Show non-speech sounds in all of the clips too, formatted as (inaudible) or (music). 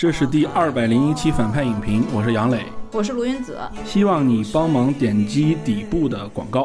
这是第二百零一期反派影评，我是杨磊，我是卢云子，希望你帮忙点击底部的广告。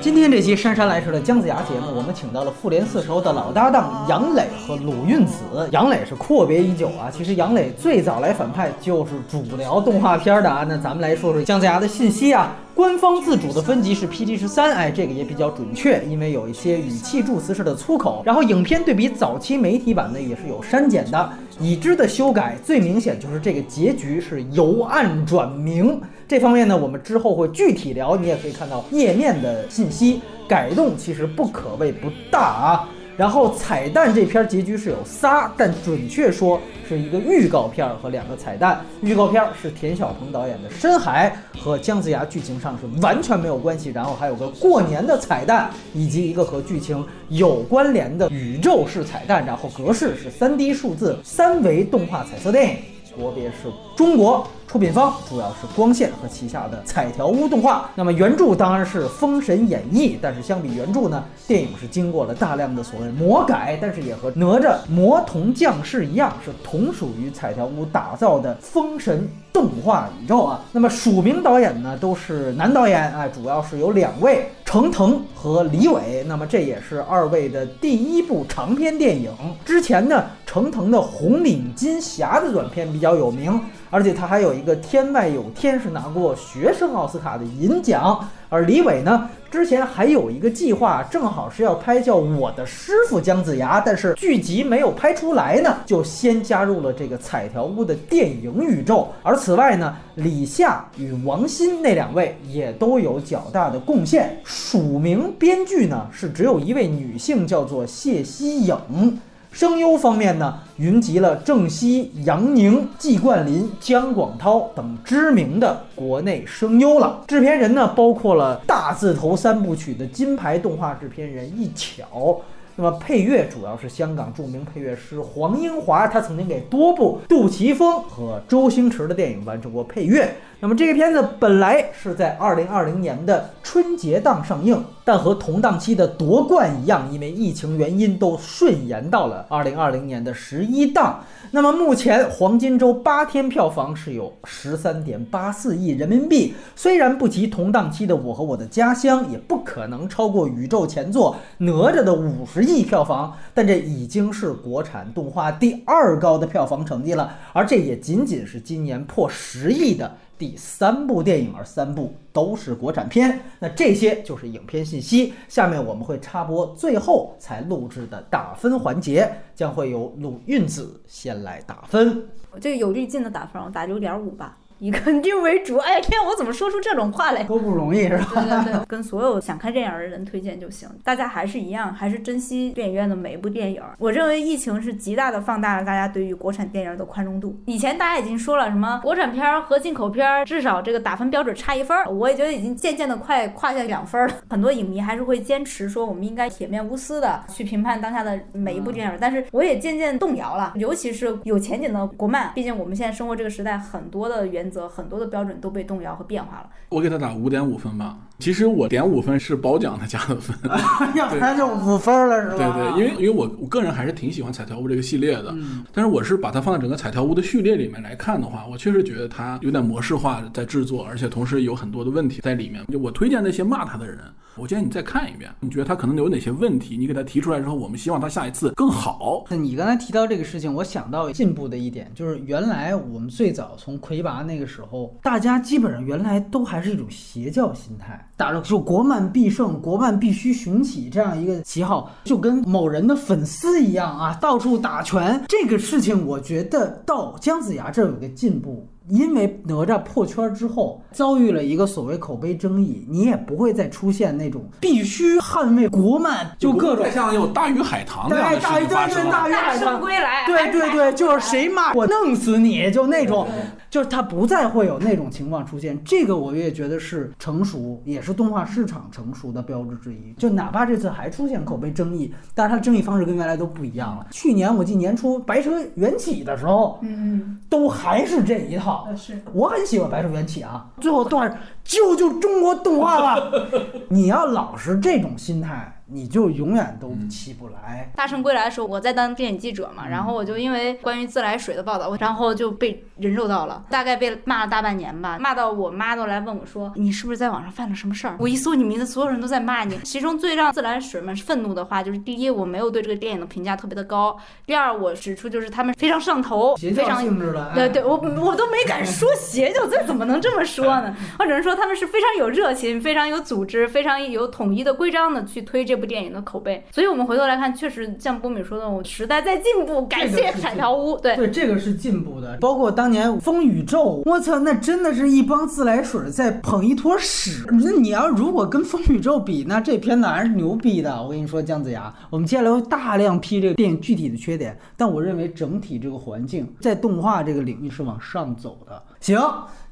今天这期姗姗来迟的姜子牙节目，我们请到了复联四时候的老搭档杨磊和鲁韵子。杨磊是阔别已久啊，其实杨磊最早来反派就是主聊动画片的啊。那咱们来说说姜子牙的信息啊。官方自主的分级是 PG 十三，哎，这个也比较准确，因为有一些语气助词式的粗口。然后影片对比早期媒体版呢，也是有删减的。已知的修改最明显就是这个结局是由暗转明，这方面呢，我们之后会具体聊。你也可以看到页面的信息改动，其实不可谓不大啊。然后彩蛋这篇结局是有仨，但准确说是一个预告片和两个彩蛋。预告片是田晓鹏导演的《深海》，和姜子牙剧情上是完全没有关系。然后还有个过年的彩蛋，以及一个和剧情有关联的宇宙式彩蛋。然后格式是三 D 数字三维动画彩色电影，国别是中国。出品方主要是光线和旗下的彩条屋动画。那么原著当然是《封神演义》，但是相比原著呢，电影是经过了大量的所谓魔改，但是也和哪吒魔童降世一样，是同属于彩条屋打造的封神动画宇宙啊。那么署名导演呢都是男导演，哎，主要是有两位，程腾和李伟。那么这也是二位的第一部长篇电影。之前呢，程腾的《红领巾侠》的短片比较有名。而且他还有一个《天外有天》，是拿过学生奥斯卡的银奖。而李伟呢，之前还有一个计划，正好是要拍叫《我的师傅姜子牙》，但是剧集没有拍出来呢，就先加入了这个彩条屋的电影宇宙。而此外呢，李夏与王鑫那两位也都有较大的贡献。署名编剧呢是只有一位女性，叫做谢希颖。声优方面呢，云集了郑希、杨宁、季冠霖、姜广涛等知名的国内声优了。制片人呢，包括了大字头三部曲的金牌动画制片人易巧。那么配乐主要是香港著名配乐师黄英华，他曾经给多部杜琪峰和周星驰的电影完成过配乐。那么这个片子本来是在二零二零年的春节档上映，但和同档期的夺冠一样，因为疫情原因都顺延到了二零二零年的十一档。那么目前黄金周八天票房是有十三点八四亿人民币，虽然不及同档期的《我和我的家乡》，也不可能超过宇宙前作《哪吒》的五十亿票房，但这已经是国产动画第二高的票房成绩了，而这也仅仅是今年破十亿的。第三部电影，而三部都是国产片。那这些就是影片信息。下面我们会插播最后才录制的打分环节，将会由鲁韵子先来打分。我这个有滤镜的打分，我打六点五吧。以肯定为主。哎天，我怎么说出这种话来？多不容易是吧？对对对，(laughs) 跟所有想看电影的人推荐就行。大家还是一样，还是珍惜电影院的每一部电影。我认为疫情是极大的放大了大家对于国产电影的宽容度。以前大家已经说了，什么国产片和进口片至少这个打分标准差一分，我也觉得已经渐渐的快跨下两分了。很多影迷还是会坚持说，我们应该铁面无私的去评判当下的每一部电影。但是我也渐渐动摇了，尤其是有前景的国漫，毕竟我们现在生活这个时代，很多的原。则很多的标准都被动摇和变化了。我给他打五点五分吧。其实我点五分是褒奖他加的分，(laughs) 要不然就五分了，是吧？对对，因为因为我我个人还是挺喜欢彩条屋这个系列的。但是我是把它放在整个彩条屋的序列里面来看的话，我确实觉得它有点模式化在制作，而且同时有很多的问题在里面。就我推荐那些骂他的人。我建议你再看一遍，你觉得他可能有哪些问题？你给他提出来之后，我们希望他下一次更好。那你刚才提到这个事情，我想到进步的一点就是，原来我们最早从魁拔那个时候，大家基本上原来都还是一种邪教心态，打着就国漫必胜、国漫必须雄起这样一个旗号，就跟某人的粉丝一样啊，到处打拳。这个事情，我觉得到姜子牙这儿有个进步。因为哪吒破圈之后遭遇了一个所谓口碑争议，你也不会再出现那种必须捍卫国漫，就各种像有大鱼海棠这样的事情发生。大鱼海棠归来，对对对，就是谁骂我弄死你就那种，就是它不再会有那种情况出现。这个我也觉得是成熟，也是动画市场成熟的标志之一。就哪怕这次还出现口碑争议，但是它争议方式跟原来都不一样了。去年我记年初白蛇缘起的时候，嗯，都还是这一套。是，我很喜欢《白蛇缘起》啊，最后段救救中国动画吧！(laughs) 你要老是这种心态。你就永远都起不来。大圣归来的时候，我在当电影记者嘛，然后我就因为关于自来水的报道，然后就被人肉到了，大概被骂了大半年吧，骂到我妈都来问我说，你是不是在网上犯了什么事儿？我一搜你名字，所有人都在骂你。(laughs) 其中最让自来水们愤怒的话就是：第一，我没有对这个电影的评价特别的高；第二，我指出就是他们非常上头，非常性质的。对对，我我都没敢说邪教，这怎么能这么说呢？我只能说他们是非常有热情、非常有组织、非常有统一的规章的去推这部电影的口碑。所以我们回头来看，确实像波米说的，我时代在进步，感谢彩条屋。对对，这个是进步的。包括当年风宇宙，我操，那真的是一帮自来水在捧一坨屎。那你要如果跟风宇宙比，那这片子还是牛逼的。我跟你说，姜子牙，我们接下来会大量批这个电影具体的缺点，但我认为整体这个环境在动画这个领域是往上走的。行，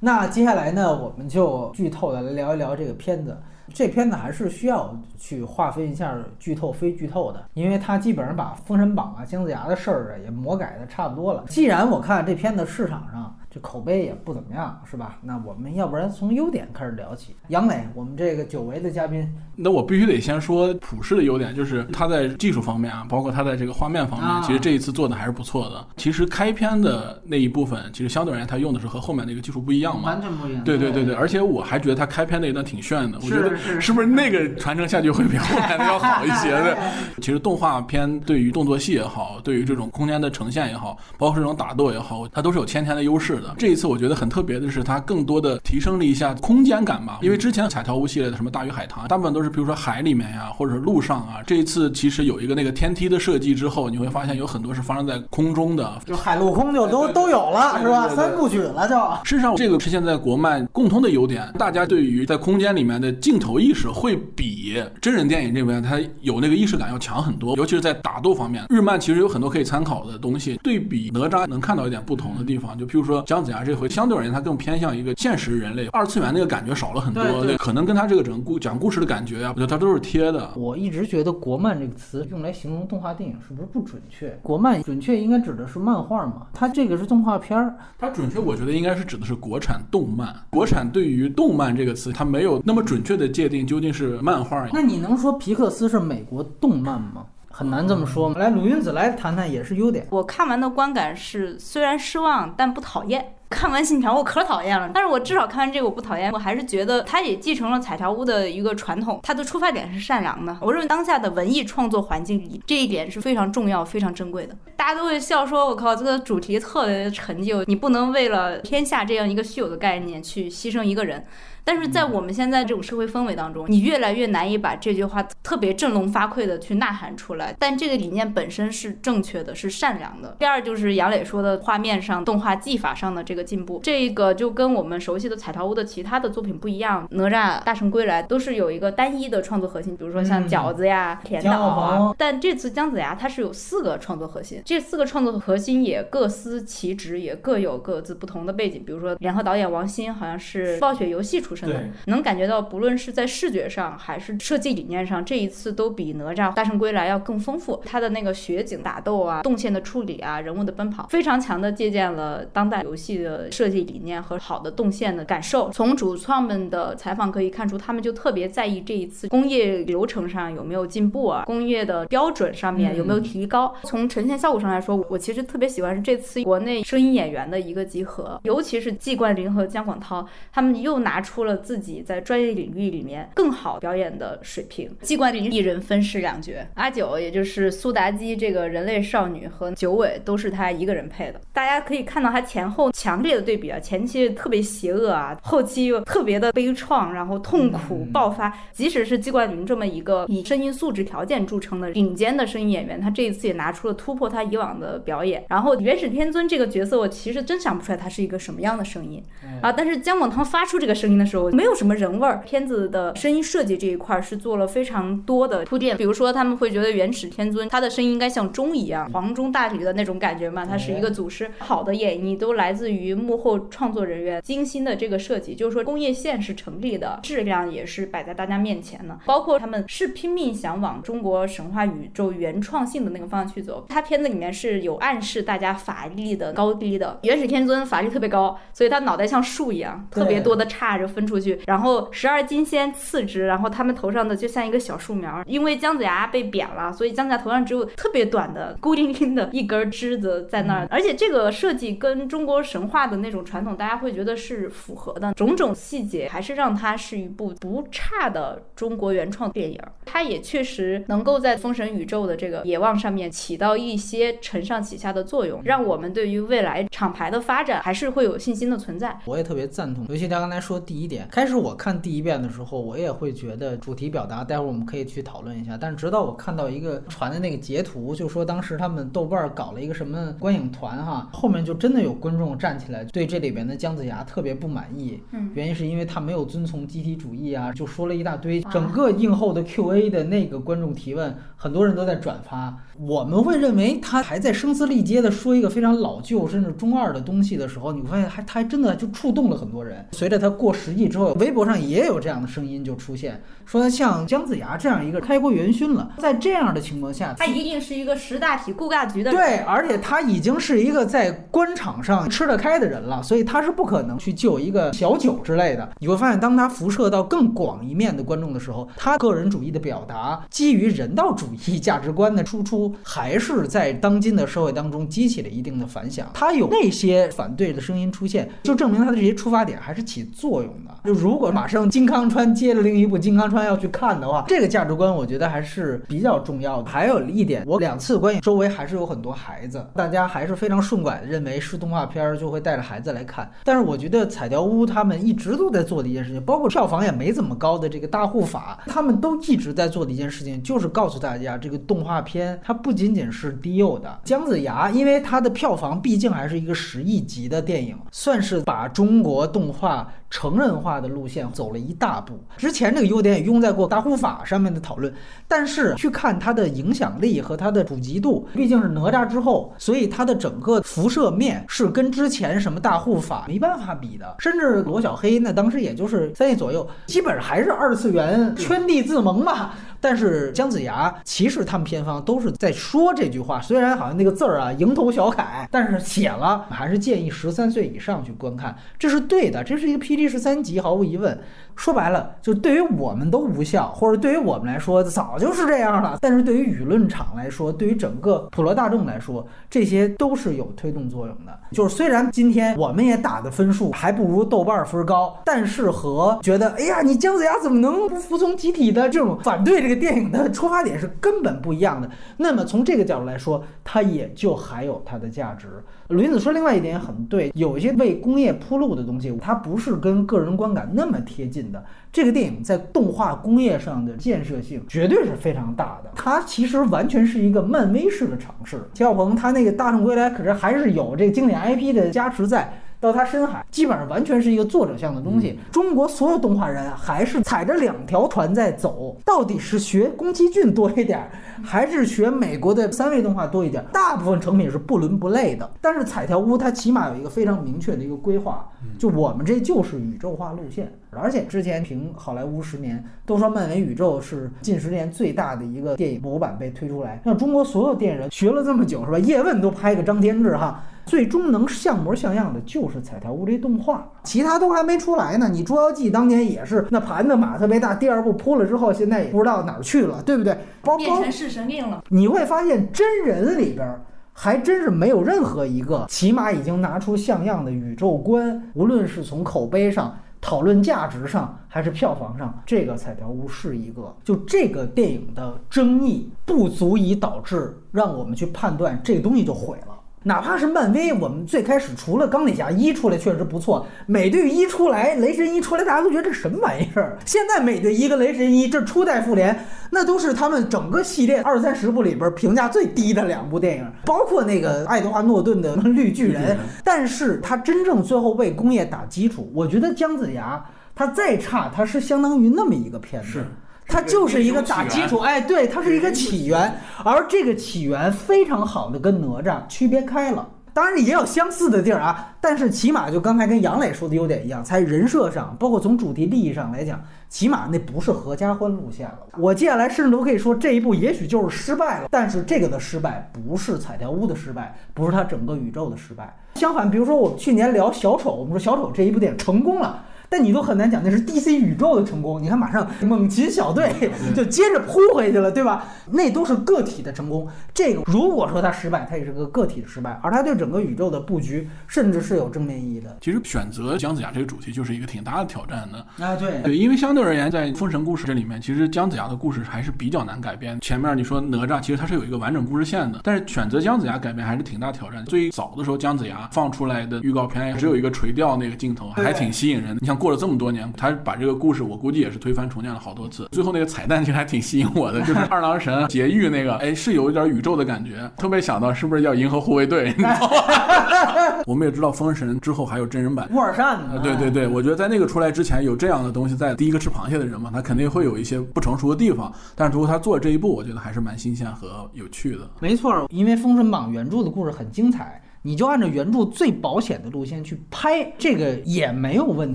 那接下来呢，我们就剧透的来聊一聊这个片子。这片子还是需要去划分一下剧透非剧透的，因为它基本上把《封神榜》啊、姜子牙的事儿啊也魔改的差不多了。既然我看这片子市场上。这口碑也不怎么样，是吧？那我们要不然从优点开始聊起。杨磊，我们这个久违的嘉宾，那我必须得先说普世的优点，就是他在技术方面啊，包括他在这个画面方面，其实这一次做的还是不错的。其实开篇的那一部分，其实相对而言，他用的是和后面那个技术不一样嘛，完全不一样。对对对对，而且我还觉得他开篇那一段挺炫的，我觉得是不是那个传承下去会比后面的要好一些的？(laughs) 其实动画片对于动作戏也好，对于这种空间的呈现也好，包括这种打斗也好，它都是有先天的优势的。这一次我觉得。很特别的是，它更多的提升了一下空间感吧。因为之前彩条屋系列的什么大鱼海棠，大部分都是比如说海里面呀，或者是路上啊。这一次其实有一个那个天梯的设计之后，你会发现有很多是发生在空中的，就海陆空就都都有了，是吧？三部曲了就。事实上，这个是现在国漫共通的优点，大家对于在空间里面的镜头意识会比真人电影这边它有那个意识感要强很多。尤其是在打斗方面，日漫其实有很多可以参考的东西。对比哪吒能看到一点不同的地方，就譬如说姜子牙这回相。对而言，它更偏向一个现实人类，二次元那个感觉少了很多。对，可能跟他这个整个故讲故事的感觉啊，我觉得它都是贴的。我一直觉得“国漫”这个词用来形容动画电影是不是不准确？国漫准确应该指的是漫画嘛？它这个是动画片儿，它准确我觉得应该是指的是国产动漫。国产对于“动漫”这个词，它没有那么准确的界定究竟是漫画。那你能说皮克斯是美国动漫吗？很难这么说。来，鲁云子来谈谈也是优点。我看完的观感是，虽然失望，但不讨厌。(laughs) 看完《信条》我可讨厌了，但是我至少看完这个我不讨厌，我还是觉得它也继承了彩条屋的一个传统，它的出发点是善良的。我认为当下的文艺创作环境里，这一点是非常重要、非常珍贵的。大家都会笑说：“我靠，这个主题特别的陈旧，你不能为了天下这样一个虚有的概念去牺牲一个人。”但是在我们现在这种社会氛围当中，你越来越难以把这句话特别振聋发聩的去呐喊出来。但这个理念本身是正确的，是善良的。第二就是杨磊说的画面上、动画技法上的这个进步，这个就跟我们熟悉的彩陶屋的其他的作品不一样。哪吒、大圣归来都是有一个单一的创作核心，比如说像饺子呀、甜岛啊。但这次姜子牙它是有四个创作核心，这四个创作核心也各司其职，也各有各自不同的背景。比如说联合导演王鑫好像是暴雪游戏出。能感觉到，不论是在视觉上还是设计理念上，这一次都比哪吒大圣归来要更丰富。它的那个雪景打斗啊，动线的处理啊，人物的奔跑，非常强的借鉴了当代游戏的设计理念和好的动线的感受。从主创们的采访可以看出，他们就特别在意这一次工业流程上有没有进步啊，工业的标准上面有没有提高。从呈现效果上来说，我其实特别喜欢是这次国内声音演员的一个集合，尤其是季冠霖和姜广涛，他们又拿出了。了自己在专业领域里面更好表演的水平。季冠霖一人分饰两角，阿九也就是苏妲己这个人类少女和九尾都是他一个人配的。大家可以看到他前后强烈的对比啊，前期特别邪恶啊，后期又特别的悲怆，然后痛苦爆发。即使是季冠霖这么一个以声音素质条件著称的顶尖的声音演员，他这一次也拿出了突破他以往的表演。然后元始天尊这个角色，我其实真想不出来他是一个什么样的声音啊，但是姜广涛发出这个声音的时候。没有什么人味儿，片子的声音设计这一块是做了非常多的铺垫。比如说，他们会觉得元始天尊他的声音应该像钟一样，黄钟大吕的那种感觉嘛，他是一个祖师。好的演绎都来自于幕后创作人员精心的这个设计，就是说工业线是成立的，质量也是摆在大家面前的。包括他们是拼命想往中国神话宇宙原创性的那个方向去走。他片子里面是有暗示大家法力的高低的。元始天尊法力特别高，所以他脑袋像树一样，特别多的叉着飞。分出去，然后十二金仙次之，然后他们头上的就像一个小树苗，因为姜子牙被贬了，所以姜子牙头上只有特别短的孤零零的一根枝子在那儿，而且这个设计跟中国神话的那种传统，大家会觉得是符合的，种种细节还是让它是一部不差的中国原创电影。它也确实能够在封神宇宙的这个野望上面起到一些承上启下的作用，让我们对于未来厂牌的发展还是会有信心的存在。我也特别赞同，尤其他刚才说第一点，开始我看第一遍的时候，我也会觉得主题表达，待会儿我们可以去讨论一下。但是直到我看到一个传的那个截图，就说当时他们豆瓣搞了一个什么观影团哈，后面就真的有观众站起来对这里边的姜子牙特别不满意，嗯，原因是因为他没有遵从集体主义啊，就说了一大堆。整个映后的 Q&A 的那个观众提问，很多人都在转发。我们会认为他还在声嘶力竭的说一个非常老旧甚至中二的东西的时候，你会发现还他还真的就触动了很多人。随着他过十亿之后，微博上也有这样的声音就出现，说像姜子牙这样一个开国元勋了，在这样的情况下，他一定是一个识大体、顾大局的人。对，而且他已经是一个在官场上吃得开的人了，所以他是不可能去救一个小九之类的。你会发现，当他辐射到更广一面的观众的时候，他个人主义的表达，基于人道主主义价值观的输出，还是在当今的社会当中激起了一定的反响。他有那些反对的声音出现，就证明他的这些出发点还是起作用的。就如果马上金康川接了另一部金康川要去看的话，这个价值观我觉得还是比较重要的。还有一点，我两次观影周围还是有很多孩子，大家还是非常顺拐的认为是动画片儿就会带着孩子来看。但是我觉得彩条屋他们一直都在做的一件事情，包括票房也没怎么高的这个大护法，他们都一直在做的一件事情，就是告诉大家这个动画片它不仅仅是低幼的。姜子牙因为它的票房毕竟还是一个十亿级的电影，算是把中国动画成人化的路线走了一大步。之前这个优点也用在过大护法上面的讨论，但是去看它的影响力和它的普及度，毕竟是哪吒之后，所以它的整个辐射面是跟之前什么大护法没办法比的，甚至罗小黑那当时也就是三亿左右，基本上还是二次元 (laughs) 圈地自萌嘛。但是姜子牙其实他们片方都是在说这句话，虽然好像那个字儿啊蝇头小楷，但是写了还是建议十三岁以上去观看，这是对的，这是一个批第十三集，毫无疑问。说白了，就对于我们都无效，或者对于我们来说早就是这样了。但是对于舆论场来说，对于整个普罗大众来说，这些都是有推动作用的。就是虽然今天我们也打的分数还不如豆瓣分高，但是和觉得哎呀你姜子牙怎么能不服从集体的这种反对这个电影的出发点是根本不一样的。那么从这个角度来说，它也就还有它的价值。鲁云子说另外一点很对，有一些为工业铺路的东西，它不是跟个人观感那么贴近这个电影在动画工业上的建设性绝对是非常大的，它其实完全是一个漫威式的尝试。齐小鹏他那个《大圣归来》可是还是有这个经典 IP 的加持在。到他深海，基本上完全是一个作者向的东西。中国所有动画人还是踩着两条船在走，到底是学宫崎骏多一点，还是学美国的三维动画多一点？大部分成品是不伦不类的。但是彩条屋它起码有一个非常明确的一个规划，就我们这就是宇宙化路线。而且之前评好莱坞十年都说漫威宇宙是近十年最大的一个电影模板被推出来，让中国所有电影人学了这么久是吧？叶问都拍个张天志哈。最终能像模像样的就是彩条屋这动画，其他都还没出来呢。你捉妖记当年也是那盘子码特别大，第二部铺了之后，现在也不知道哪儿去了，对不对？包变成弑神令了。你会发现真人里边还真是没有任何一个，起码已经拿出像样的宇宙观，无论是从口碑上、讨论价值上，还是票房上，这个彩条屋是一个。就这个电影的争议不足以导致让我们去判断这个东西就毁了。哪怕是漫威，我们最开始除了钢铁侠一出来确实不错，美队一出来，雷神一出来，大家都觉得这什么玩意儿？现在美队一跟雷神一，这初代复联，那都是他们整个系列二三十部里边评价最低的两部电影，包括那个爱德华诺顿的绿巨人。但是他真正最后为工业打基础，我觉得姜子牙他再差，他是相当于那么一个片子。它就是一个打基础，哎，对，它是一个起源，而这个起源非常好的跟哪吒区别开了。当然也有相似的地儿啊，但是起码就刚才跟杨磊说的优点一样，在人设上，包括从主题利益上来讲，起码那不是合家欢路线了。我接下来甚至都可以说这一步也许就是失败了，但是这个的失败不是彩条屋的失败，不是它整个宇宙的失败。相反，比如说我们去年聊小丑，我们说小丑这一部电影成功了。但你都很难讲那是 DC 宇宙的成功。你看，马上猛禽小队就接着扑回去了，对吧？那都是个体的成功。这个如果说它失败，它也是个个体的失败，而它对整个宇宙的布局甚至是有正面意义的。其实选择姜子牙这个主题就是一个挺大的挑战的。啊，对对，因为相对而言，在封神故事这里面，其实姜子牙的故事还是比较难改编。前面你说哪吒，其实它是有一个完整故事线的，但是选择姜子牙改编还是挺大挑战。最早的时候，姜子牙放出来的预告片只有一个垂钓那个镜头，还挺吸引人的。你像过了这么多年，他把这个故事，我估计也是推翻重建了好多次。最后那个彩蛋其实还挺吸引我的，就是二郎神 (laughs) 劫狱那个，哎，是有一点宇宙的感觉，特别想到是不是叫银河护卫队？你知道吗？(laughs) 我们也知道封神之后还有真人版乌尔善啊，对对对，我觉得在那个出来之前有这样的东西在，第一个吃螃蟹的人嘛，他肯定会有一些不成熟的地方，但是如果他做这一步，我觉得还是蛮新鲜和有趣的。没错，因为《封神榜》原著的故事很精彩。你就按照原著最保险的路线去拍，这个也没有问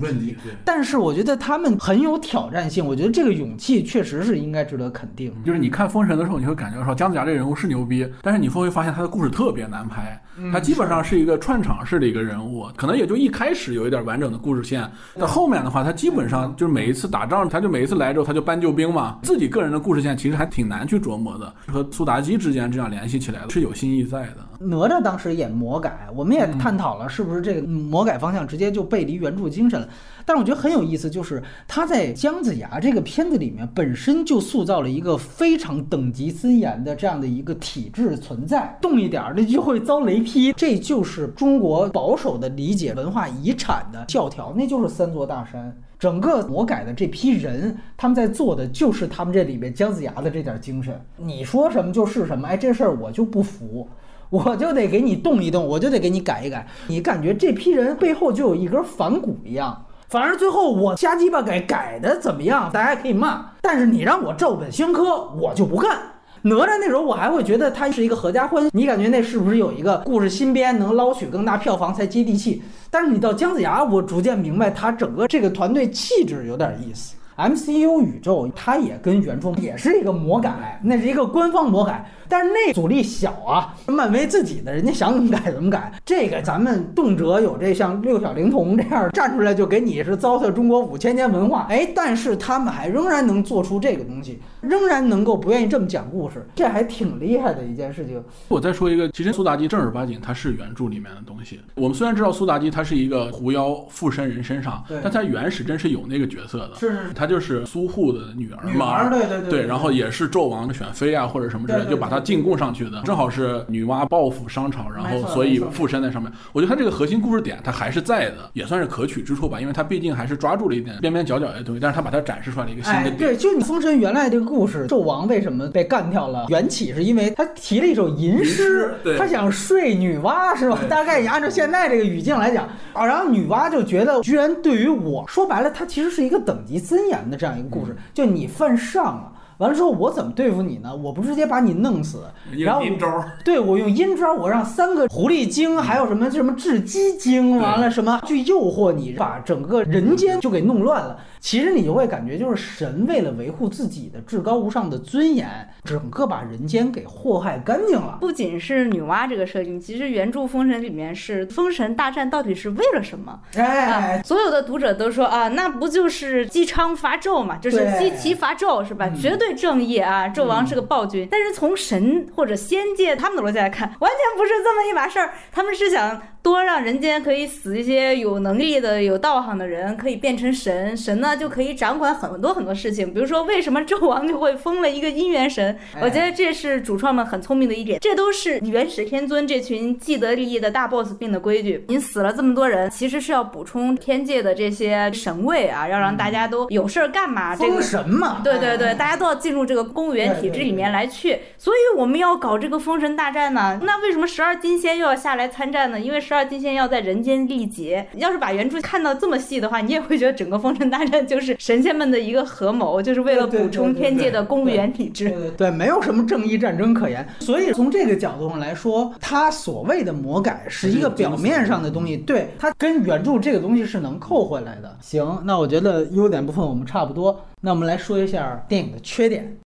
题。但是我觉得他们很有挑战性，我觉得这个勇气确实是应该值得肯定。就是你看《封神》的时候，你会感觉说姜子牙这个人物是牛逼，但是你会发现他的故事特别难拍。他基本上是一个串场式的一个人物，可能也就一开始有一点完整的故事线，到后面的话，他基本上就是每一次打仗，他就每一次来之后他就搬救兵嘛，自己个人的故事线其实还挺难去琢磨的。和苏妲己之间这样联系起来是有新意在的。哪吒当时演魔改，我们也探讨了是不是这个魔改方向直接就背离原著精神了。但是我觉得很有意思，就是他在姜子牙这个片子里面本身就塑造了一个非常等级森严的这样的一个体制存在，动一点那就会遭雷劈。这就是中国保守的理解文化遗产的教条，那就是三座大山。整个魔改的这批人，他们在做的就是他们这里面姜子牙的这点精神。你说什么就是什么，哎，这事儿我就不服。(laughs) 我就得给你动一动，我就得给你改一改。你感觉这批人背后就有一根反骨一样，反而最后我瞎鸡巴改改的怎么样，大家可以骂。但是你让我照本宣科，我就不干。哪吒那时候我还会觉得他是一个合家欢，你感觉那是不是有一个故事新编能捞取更大票房才接地气？但是你到姜子牙，我逐渐明白他整个这个团队气质有点意思。MCU 宇宙它也跟原著也是一个魔改，那是一个官方魔改。但是那阻力小啊，漫威自己的人家想怎么改怎么改。这个咱们动辄有这像六小龄童这样站出来就给你是糟蹋中国五千年文化，哎，但是他们还仍然能做出这个东西，仍然能够不愿意这么讲故事，这还挺厉害的一件事情。我再说一个，其实苏妲己正儿八经它是原著里面的东西。我们虽然知道苏妲己她是一个狐妖附身人身上，但她原始真是有那个角色的，是是，她就是苏护的女儿嘛，对对对，然后也是纣王的选妃啊或者什么之类，就把她进贡上去的。正好是女娲报复商朝，然后所以附身在上面。我觉得它这个核心故事点它还是在的，也算是可取之处吧。因为它毕竟还是抓住了一点边边角角的东西，但是它把它展示出来了一个新的点。对，就你封神原来这个故事，纣王为什么被干掉了？缘起是因为他提了一首吟诗，他想睡女娲，是吧？大概也按照现在这个语境来讲啊，然后女娲就觉得，居然对于我说白了，它其实是一个等级森严的这样一个故事，就你犯上了。完了之后，我怎么对付你呢？我不直接把你弄死，然后阴招，(laughs) 对我用阴招，我让三个狐狸精，还有什么什么雉鸡精，完了什么去诱惑你，把整个人间就给弄乱了。其实你就会感觉，就是神为了维护自己的至高无上的尊严，整个把人间给祸害干净了。不仅是女娲这个设定，其实原著《封神》里面是封神大战到底是为了什么？哎，所有的读者都说啊，那不就是姬昌伐纣嘛，就是姬齐伐纣是吧？绝对正义啊，纣王是个暴君。但是从神或者仙界他们的逻辑来看，完全不是这么一码事儿，他们是想。多让人间可以死一些有能力的、有道行的人，可以变成神，神呢就可以掌管很多很多事情。比如说，为什么纣王就会封了一个姻缘神？我觉得这是主创们很聪明的一点。这都是元始天尊这群既得利益的大 boss 定的规矩。你死了这么多人，其实是要补充天界的这些神位啊，要让大家都有事儿干嘛？这个神嘛，对对对，大家都要进入这个公务员体制里面来去。所以我们要搞这个封神大战呢。那为什么十二金仙又要下来参战呢？因为十。十二金仙要在人间历劫。要是把原著看到这么细的话，你也会觉得整个封神大战就是神仙们的一个合谋，就是为了补充天界的公务员体制。对，没有什么正义战争可言。所以从这个角度上来说，他所谓的魔改是一个表面上的东西，对他跟原著这个东西是能扣回来的。行，那我觉得优点部分我们差不多，那我们来说一下电影的缺点。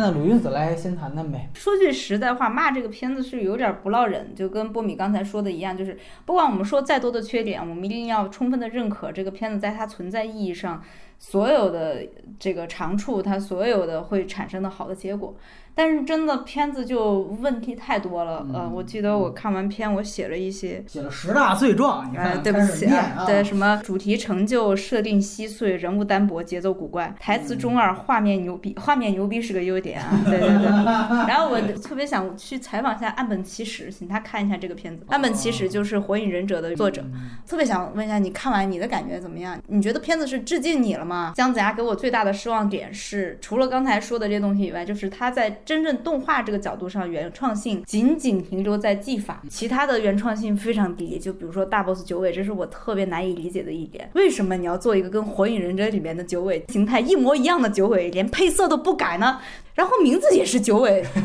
那鲁云子来先谈谈呗。说句实在话，骂这个片子是有点不落忍，就跟波米刚才说的一样，就是不管我们说再多的缺点，我们一定要充分的认可这个片子在它存在意义上所有的这个长处，它所有的会产生的好的结果。但是真的片子就问题太多了，呃，我记得我看完片，我写了一些，写了十大罪状，你呃，看，对不起念啊，对什么主题成就、设定稀碎、人物单薄、节奏古怪、台词中二、画面牛逼，画面牛逼是个优点啊，对对对。(laughs) 然后我特别想去采访一下岸本齐史，请他看一下这个片子。岸本齐史就是《火影忍者》的作者，特别想问一下你看完你的感觉怎么样？你觉得片子是致敬你了吗？姜子牙给我最大的失望点是，除了刚才说的这些东西以外，就是他在真正动画这个角度上原创性仅仅停留在技法，其他的原创性非常低。就比如说大 boss 九尾，这是我特别难以理解的一点。为什么你要做一个跟《火影忍者》里面的九尾形态一模一样的九尾，连配色都不改呢？然后名字也是九尾，(laughs)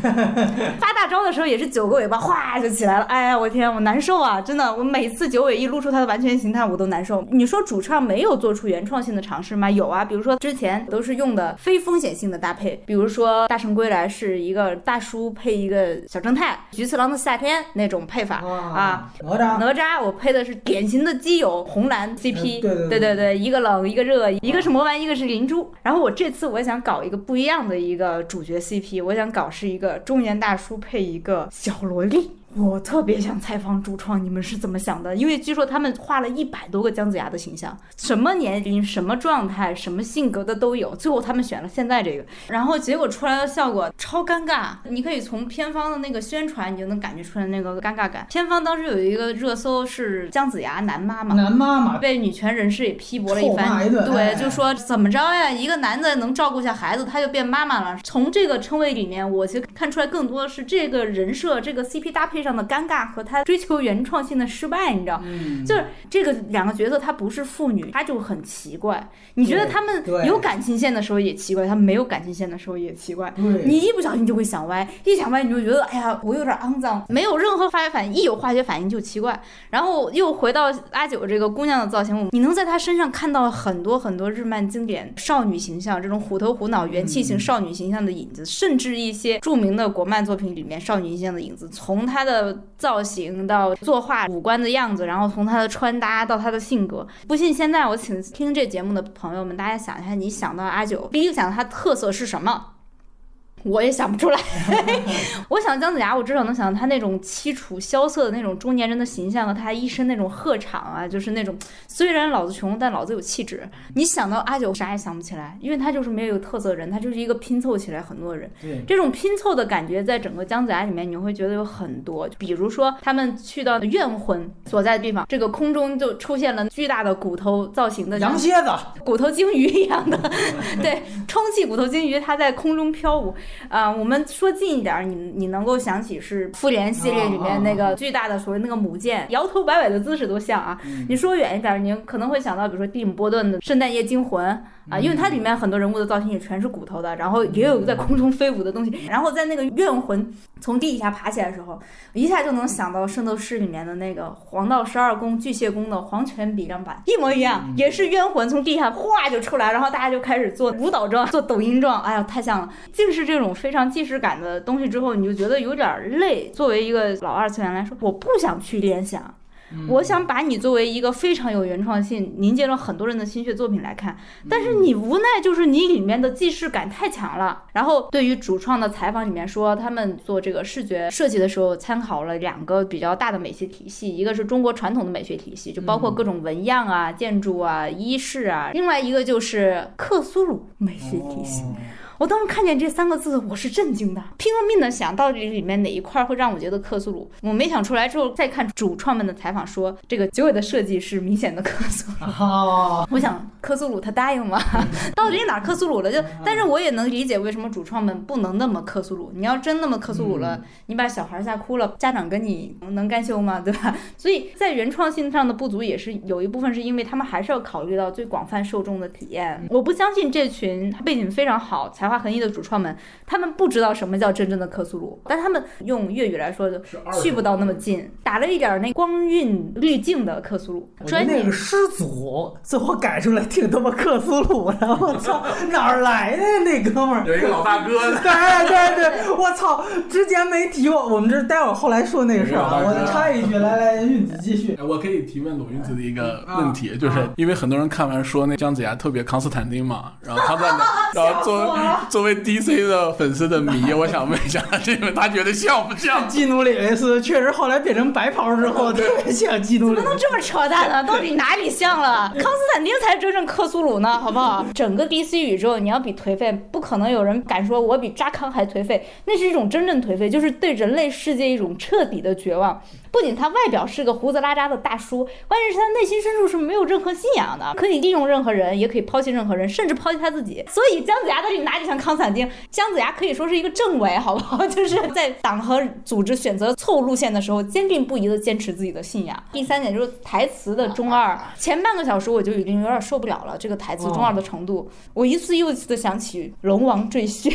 发大招的时候也是九个尾巴，哗就起来了。哎呀，我天，我难受啊！真的，我每次九尾一露出它的完全形态，我都难受。你说主创没有做出原创性的尝试吗？有啊，比如说之前都是用的非风险性的搭配，比如说《大圣归来》是一个大叔配一个小正太，《菊次郎的夏天》那种配法啊。哪吒，哪吒我配的是典型的基友红蓝 CP，、嗯对对对对对，一个冷一个热，一个是魔丸，一个是灵珠。然后我这次我想搞一个不一样的一个主角 CP，我想搞是一个中年大叔配一个小萝莉。我特别想采访主创，你们是怎么想的？因为据说他们画了一百多个姜子牙的形象，什么年龄、什么状态、什么性格的都有。最后他们选了现在这个，然后结果出来的效果超尴尬。你可以从片方的那个宣传，你就能感觉出来那个尴尬感。片方当时有一个热搜是姜子牙男妈妈，男妈妈，被女权人士也批驳了一番，对，就说怎么着呀？一个男的能照顾下孩子，他就变妈妈了。从这个称谓里面，我其实看出来更多的是这个人设、这个 CP 搭配上的尴尬和他追求原创性的失败，你知道？嗯，就是这个两个角色，他不是父女，他就很奇怪。你觉得他们有感情线的时候也奇怪，他们没有感情线的时候也奇怪。你一不小心就会想歪，一想歪你就觉得哎呀，我有点肮脏，没有任何化学反应，一有化学反应就奇怪。然后又回到阿九这个姑娘的造型，你能在她身上看到很多很多日漫经典少女形象，这种虎头虎脑、元气型少女形象的影子，甚至一些著名的国漫作品里面少女形象的影子，从她的造型到作画、五官的样子，然后从他的穿搭到他的性格。不信，现在我请听这节目的朋友们，大家想一下，你想到阿九，第一个想到她特色是什么？我也想不出来。(laughs) 我想姜子牙，我至少能想到他那种凄楚萧瑟的那种中年人的形象和他一身那种鹤氅啊，就是那种虽然老子穷，但老子有气质。你想到阿九，啥也想不起来，因为他就是没有特色的人，他就是一个拼凑起来很多的人。对，这种拼凑的感觉，在整个姜子牙里面，你会觉得有很多。比如说，他们去到怨魂所在的地方，这个空中就出现了巨大的骨头造型的羊蝎子，骨头鲸鱼一样的，(laughs) 对，充气骨头鲸鱼，它在空中飘舞。啊、我们说近一点儿，你你能够想起是复联系列里面那个巨大的所谓那个母舰，摇头摆尾的姿势都像啊。你说远一点儿，你可能会想到，比如说蒂姆·波顿的《圣诞夜惊魂》啊，因为它里面很多人物的造型也全是骨头的，然后也有在空中飞舞的东西，然后在那个怨魂从地底下爬起来的时候，一下就能想到《圣斗士》里面的那个黄道十二宫巨蟹宫的黄泉比量版，一模一样，也是冤魂从地下哗就出来，然后大家就开始做舞蹈状、做抖音状，哎呀，太像了。竟是这种非常既视感的东西之后，你就觉得有点累。作为一个老二次元来说，我不想去联想。我想把你作为一个非常有原创性、凝结了很多人的心血作品来看，但是你无奈就是你里面的既视感太强了。然后对于主创的采访里面说，他们做这个视觉设计的时候参考了两个比较大的美学体系，一个是中国传统的美学体系，就包括各种纹样啊、建筑啊、衣饰啊；另外一个就是克苏鲁美学体系。哦我当时看见这三个字，我是震惊的，拼了命的想到底里面哪一块会让我觉得克苏鲁。我没想出来之后，再看主创们的采访说，这个九尾的设计是明显的克苏鲁。哦，(laughs) 我想克苏鲁他答应吗？(laughs) 到底哪克苏鲁了？就，但是我也能理解为什么主创们不能那么克苏鲁。你要真那么克苏鲁了，你把小孩吓哭了，家长跟你能干休吗？(laughs) 对吧？所以在原创性上的不足，也是有一部分是因为他们还是要考虑到最广泛受众的体验。我不相信这群背景非常好、才才华横溢的主创们，他们不知道什么叫真正的克苏鲁，但他们用粤语来说就去不到那么近，打了一点那光晕滤镜的克苏鲁。我觉得那个师祖最后改出来挺他妈克苏鲁的，我操，(laughs) 哪儿来的呀那哥们儿？有一个老大哥，对对对，我操，之前没提过，我们这待会儿后来说那个事儿啊，我插一句，来来，韵子继续。我可以提问鲁韵子的一个问题，就是因为很多人看完说那姜子牙特别康斯坦丁嘛，然后康斯坦丁，然后作为 (laughs) 作为 DC 的粉丝的迷，我想问一下，这个他觉得像不像？(laughs) 基努里维斯确实后来变成白袍之后特别像基努里怎么能这么扯淡呢？到底哪里像了？康斯坦丁才是真正克苏鲁呢，好不好？整个 DC 宇宙，你要比颓废，不可能有人敢说我比扎康还颓废，那是一种真正颓废，就是对人类世界一种彻底的绝望。不仅他外表是个胡子拉碴的大叔，关键是他内心深处是没有任何信仰的，可以利用任何人，也可以抛弃任何人，甚至抛弃他自己。所以姜子牙到底哪里像康斯坦丁？姜子牙可以说是一个政委，好不好？(laughs) 就是在党和组织选择错误路线的时候，坚定不移的坚持自己的信仰。第三点就是台词的中二，前半个小时我就已经有点受不了了，这个台词中二的程度，我一次又一次的想起《龙王赘婿》。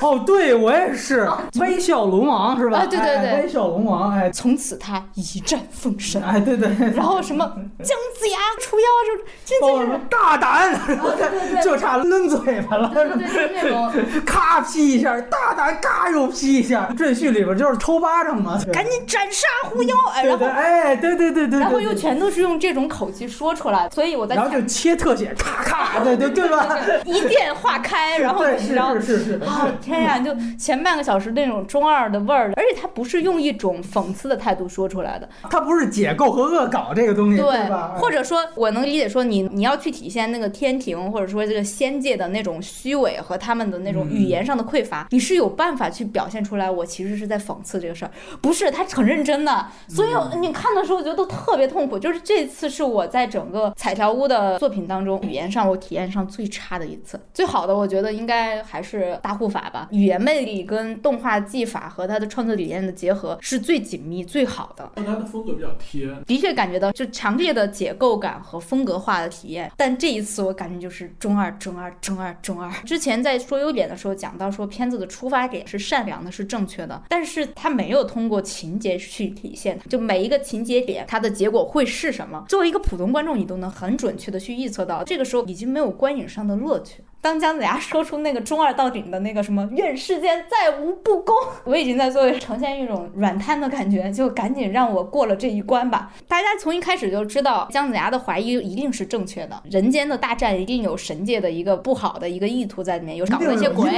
哦，对我也是，微笑龙王是吧？啊对对对。哎微笑龙王，哎，从此他一战封神。哎，对对，然后什么姜子牙除妖，就这包就是什么大胆，然 (laughs) 后对就差抡嘴巴了，对对对那种 (laughs) 咔劈一下，大胆嘎又劈一下，赘婿里边就是抽巴掌嘛，赶紧斩杀狐妖，哎，对对，然后哎，对对对对，然后对。对又全都是用这种口气说出来，所以我在然后就切特写，咔咔，对对对吧？(laughs) 一电化开，然后对，是然后是是是，啊天呀！就前半个小时那种中二的味儿，而且他不是用一种讽刺的态度说出来的，他不是解构和恶搞这个东西，对吧？或者说我能理解说你你要去体现那个天庭或者说这个仙界的那种虚伪和他们的那种语言上的匮乏，你是有办法去表现出来。我其实是在讽刺这个事儿，不是他很认真的。所以你看的时候，我觉得都特别痛苦。就是这次是我在整个彩条屋的作品当中，语言上我体验上最差的一次。最好的，我觉得应该还是大护法吧，语言魅力跟动画技法和他的创作理念的结合是最紧密、最好的。但他的风格比较贴，的确感觉到就强烈的解构感和风格化的体验，但这一次我感觉就是中二、中二、中二、中二。之前在说优点的时候讲到说片子的出发点是善良的，是正确的，但是它没有通过情节去体现，就每一个情节点它的结果会是什么，作为一个普通观众，你都能很准确的去预测到，这个时候已经没有观影上的乐趣。当姜子牙说出那个中二到顶的那个什么“愿世间再无不公”，(laughs) 我已经在座位呈现一种软瘫的感觉，就赶紧让我过了这一关吧。大家从一开始就知道姜子牙的怀疑一定是正确的，人间的大战一定有神界的一个不好的一个意图在里面，有搞那些鬼。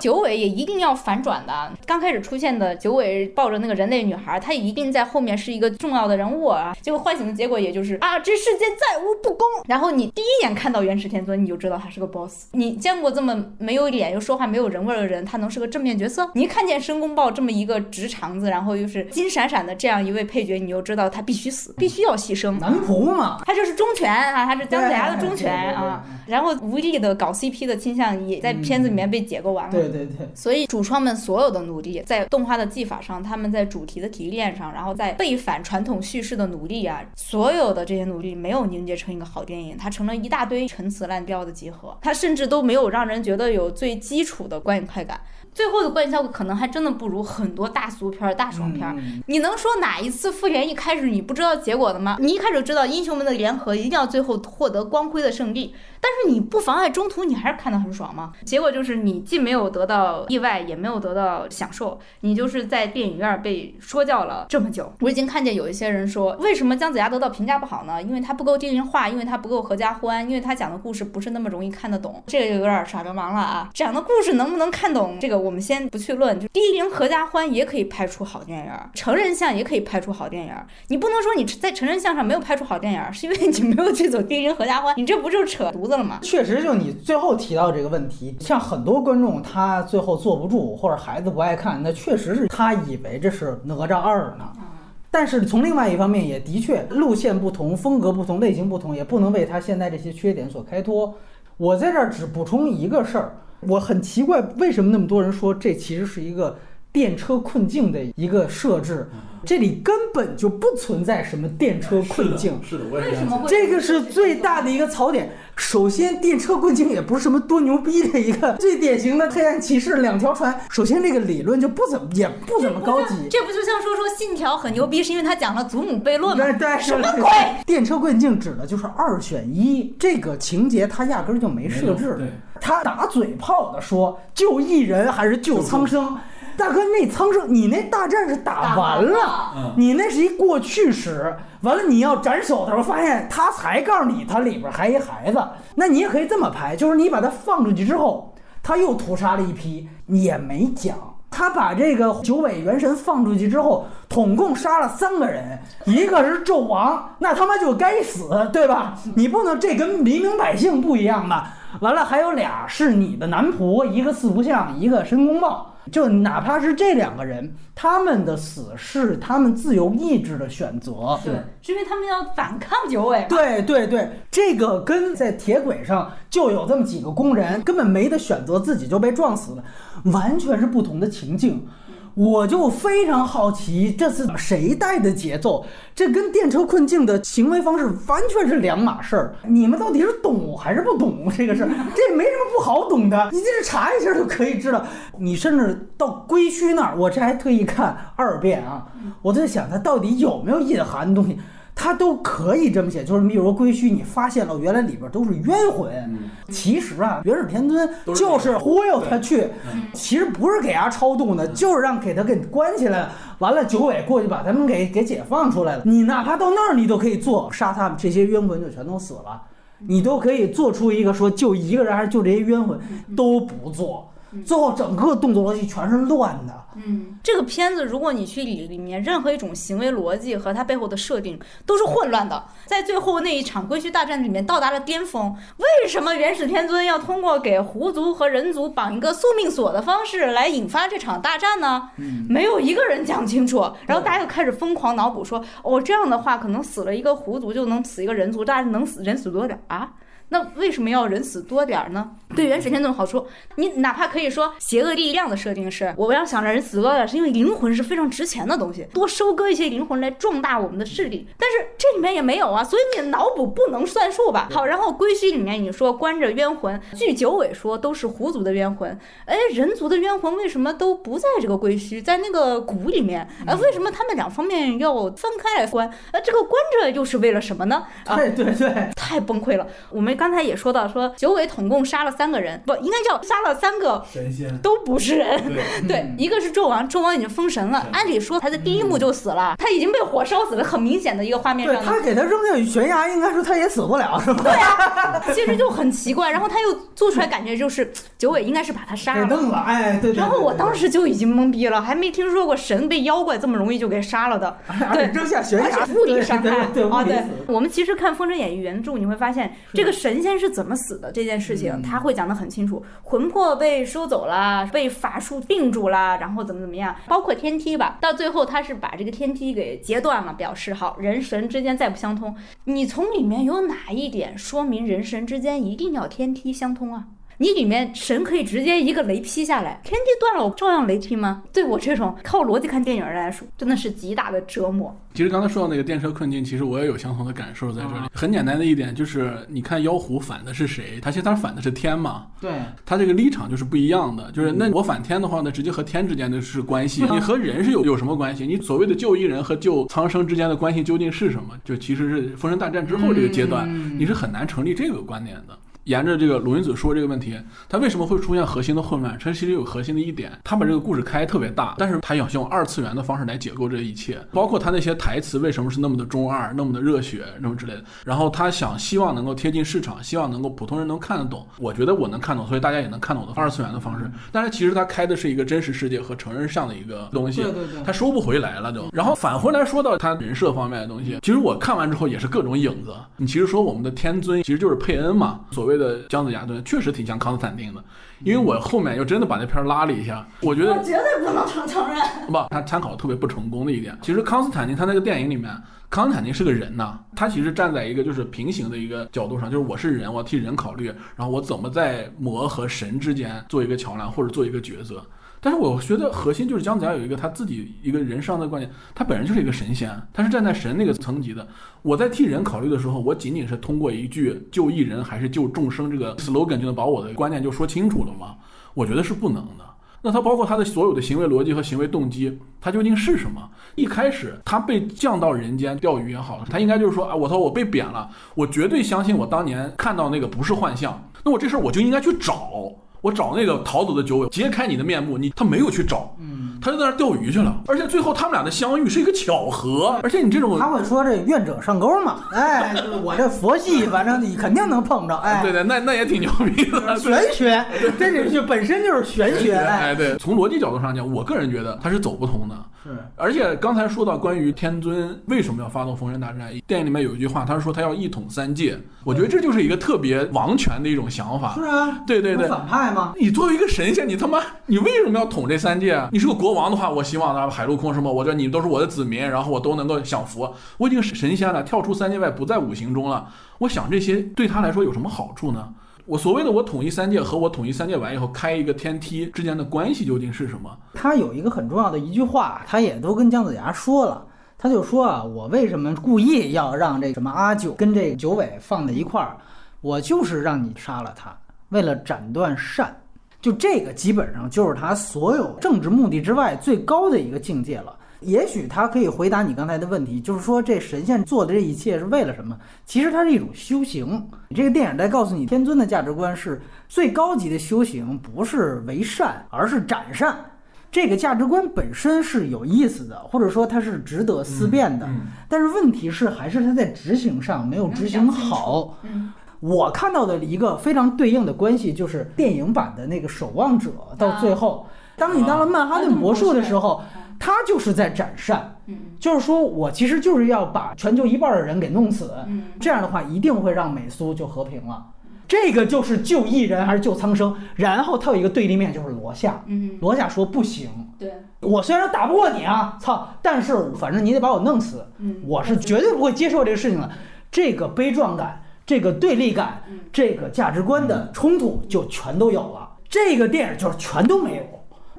九尾也一定要反转的。刚开始出现的九尾抱着那个人类女孩，她一定在后面是一个重要的人物啊。结果唤醒的结果也就是啊，这世间再无不公。然后你第一眼看到元始天尊，你就知道他是个 boss。你见过这么没有脸又说话没有人味儿的人，他能是个正面角色？你一看见申公豹这么一个直肠子，然后又是金闪闪的这样一位配角，你就知道他必须死，必须要牺牲。男仆嘛，他就是忠犬啊，他是姜子牙的忠犬对对对啊。然后无力的搞 CP 的倾向也在片子里面被解构完了。对对对，所以主创们所有的努力，在动画的技法上，他们在主题的提炼上，然后在背反传统叙事的努力啊，所有的这些努力没有凝结成一个好电影，它成了一大堆陈词滥调的集合，它甚至都没有让人觉得有最基础的观影快感。最后的观影效果可能还真的不如很多大俗片儿、大爽片你能说哪一次复联一开始你不知道结果的吗？你一开始就知道英雄们的联合一定要最后获得光辉的胜利，但是你不妨碍中途你还是看得很爽吗？结果就是你既没有得到意外，也没有得到享受，你就是在电影院被说教了这么久。我已经看见有一些人说，为什么姜子牙得到评价不好呢？因为他不够电影化，因为他不够合家欢，因为他讲的故事不是那么容易看得懂。这个就有点耍流氓了啊！讲的故事能不能看懂，这个我们先不去论。就低龄合家欢也可以拍出好电影儿，成人向也可以拍出好电影儿。你不能说你在成人向上没有拍出好电影儿，是因为你没有去走低龄合家欢，你这不就扯犊子了吗？确实，就你最后提到这个问题，像很多观众他最后坐不住，或者孩子不爱看，那确实是他以为这是哪吒二呢。但是从另外一方面，也的确路线不同、风格不同、类型不同，也不能为他现在这些缺点所开脱。我在这儿只补充一个事儿，我很奇怪，为什么那么多人说这其实是一个电车困境的一个设置，这里根本就不存在什么电车困境。是的，我也为什么会这个是最大的一个槽点。首先，电车困境也不是什么多牛逼的一个最典型的黑暗骑士两条船。首先，这个理论就不怎么也不怎么高级。这不就像说说信条很牛逼，是因为他讲了祖母悖论吗？对对，什么鬼？电车困境指的就是二选一，这个情节他压根儿就没设置。对，他打嘴炮的说救一人还是救苍生。大哥，那苍生，你那大战是打完了，嗯你那是一过去时。完了，你要斩首的时候，发现他才告诉你他里边还一孩子，那你也可以这么拍，就是你把他放出去之后，他又屠杀了一批，也没讲。他把这个九尾元神放出去之后，统共杀了三个人，(laughs) 一个是纣王，那他妈就该死，对吧？你不能这跟黎民百姓不一样吧？完了，还有俩是你的男仆，一个四不像，一个申公豹。就哪怕是这两个人，他们的死是他们自由意志的选择。对，是因为他们要反抗九尾。对对对，这个跟在铁轨上就有这么几个工人，根本没得选择，自己就被撞死了，完全是不同的情境。我就非常好奇，这是谁带的节奏？这跟电车困境的行为方式完全是两码事儿。你们到底是懂还是不懂这个事儿？(laughs) 这也没什么不好懂的，你就是查一下就可以知道。你甚至到归墟那儿，我这还特意看二遍啊，我在想它到底有没有隐含的东西。它都可以这么写，就是你比如说归墟，你发现了原来里边都是冤魂，其实啊，元始天尊就是忽悠他去，其实不是给他超度呢，就是让给他给关起来了。完了，九尾过去把他们给给解放出来了。你哪怕到那儿，你都可以做杀他们，这些冤魂就全都死了，你都可以做出一个说就一个人还是就这些冤魂，都不做，最后整个动作逻辑全是乱的。嗯，这个片子如果你去理里面任何一种行为逻辑和它背后的设定都是混乱的，在最后那一场归墟大战里面到达了巅峰。为什么元始天尊要通过给狐族和人族绑一个宿命锁的方式来引发这场大战呢？没有一个人讲清楚，然后大家就开始疯狂脑补说，哦，这样的话可能死了一个狐族就能死一个人族，大家能死人死多点啊？那为什么要人死多点儿呢？对原始天尊的好处，你哪怕可以说邪恶力量的设定是，我要想让人死多点儿，是因为灵魂是非常值钱的东西，多收割一些灵魂来壮大我们的势力。但是这里面也没有啊，所以你的脑补不能算数吧？好，然后归墟里面你说关着冤魂，据九尾说都是狐族的冤魂，哎，人族的冤魂为什么都不在这个归墟，在那个谷里面？啊，为什么他们两方面要分开来关？呃，这个关着又是为了什么呢？啊，对对对，太崩溃了。我们刚才也说到，说九尾统共杀了三个人，不应该叫杀了三个，神仙，都不是人。(laughs) 对，对，一个是纣王，纣王已经封神了，按理说他在第一幕就死了，他已经被火烧死了，很明显的一个画面对上的。他给他扔下悬崖，应该说他也死不了，是吧？对啊，其实就很奇怪，然后他又做出来感觉就是九尾应该是把他杀了。弄了，哎，对对对。然后我当时时就已经懵逼了，还没听说过神被妖怪这么容易就给杀了的。而且扔下悬崖，而且物理伤害对对。我们其实看《封神演义》原著，你会发现这个神仙是怎么死的这件事嗯情，他会讲得很清楚。魂魄被收走了，被法术定住了，然后怎么怎么样，包括天梯吧，到最后他是把这个天梯给截断了，表示好人神之间再不相通。你从里面有哪一点说明人神之间一定要天梯相通啊？你里面神可以直接一个雷劈下来，天地断了，我照样雷劈吗？对我这种靠逻辑看电影人来说，真的是极大的折磨。其实刚才说到那个电车困境，其实我也有相同的感受在这里。很简单的一点就是，你看妖狐反的是谁？他其实他反的是天嘛，对，他这个立场就是不一样的。就是那我反天的话呢，直接和天之间的是关系，(laughs) 你和人是有有什么关系？你所谓的救一人和救苍生之间的关系究竟是什么？就其实是封神大战之后这个阶段，你是很难成立这个观点的。沿着这个鲁云子说这个问题，他为什么会出现核心的混乱？他其实有核心的一点，他把这个故事开特别大，但是他想用二次元的方式来解构这一切，包括他那些台词为什么是那么的中二，那么的热血，那么之类的。然后他想希望能够贴近市场，希望能够普通人能看得懂。我觉得我能看懂，所以大家也能看懂的二次元的方式。但是其实他开的是一个真实世界和成人向的一个东西，对对对他收不回来了就。然后返回来说到他人设方面的东西，其实我看完之后也是各种影子。你其实说我们的天尊其实就是佩恩嘛，所谓的姜子牙对，确实挺像康斯坦丁的。因为我后面又真的把那片儿拉了一下，我觉得绝对不能承承认。不，他参考特别不成功的一点，其实康斯坦丁他那个电影里面，康斯坦丁是个人呐，他其实站在一个就是平行的一个角度上，就是我是人，我要替人考虑，然后我怎么在魔和神之间做一个桥梁或者做一个抉择。但是我觉得核心就是姜子牙有一个他自己一个人生的观念，他本人就是一个神仙，他是站在神那个层级的。我在替人考虑的时候，我仅仅是通过一句救一人还是救众生这个 slogan 就能把我的观念就说清楚了吗？我觉得是不能的。那他包括他的所有的行为逻辑和行为动机，他究竟是什么？一开始他被降到人间钓鱼也好，他应该就是说啊，我操，我被贬了，我绝对相信我当年看到那个不是幻象，那我这事儿我就应该去找，我找那个逃走的九尾，揭开你的面目，你他没有去找，嗯，他就在那儿钓鱼去了，而且最后他们俩的相遇是一个巧合，而且你这种他会说这愿者上钩嘛，哎，我这佛系，反正你肯定能碰着，哎，(laughs) 对对，那那也挺牛逼的，玄学，这这本身就是玄学，哎，对，从逻辑角度上讲，我个人觉得他是走不通的。是，而且刚才说到关于天尊为什么要发动封神大战，电影里面有一句话，他是说他要一统三界。我觉得这就是一个特别王权的一种想法。是啊，对对对，反派吗？你作为一个神仙，你他妈你为什么要统这三界啊？你是个国王的话，我希望呢海陆空什么，我觉得你都是我的子民，然后我都能够享福。我已经是神仙了，跳出三界外，不在五行中了。我想这些对他来说有什么好处呢？我所谓的我统一三界和我统一三界完以后开一个天梯之间的关系究竟是什么？他有一个很重要的一句话，他也都跟姜子牙说了，他就说啊，我为什么故意要让这什么阿九跟这九尾放在一块儿？我就是让你杀了他，为了斩断善。就这个基本上就是他所有政治目的之外最高的一个境界了。也许他可以回答你刚才的问题，就是说这神仙做的这一切是为了什么？其实它是一种修行。这个电影在告诉你，天尊的价值观是最高级的修行，不是为善，而是斩善。这个价值观本身是有意思的，或者说它是值得思辨的。但是问题是，还是他在执行上没有执行好。我看到的一个非常对应的关系，就是电影版的那个守望者，到最后，当你当了曼哈顿魔术的时候。他就是在斩善，就是说我其实就是要把全球一半的人给弄死，这样的话一定会让美苏就和平了。这个就是救一人还是救苍生？然后他有一个对立面就是罗夏，罗夏说不行，对我虽然打不过你啊，操，但是反正你得把我弄死，我是绝对不会接受这个事情的。这个悲壮感，这个对立感，这个价值观的冲突就全都有了。这个电影就是全都没有。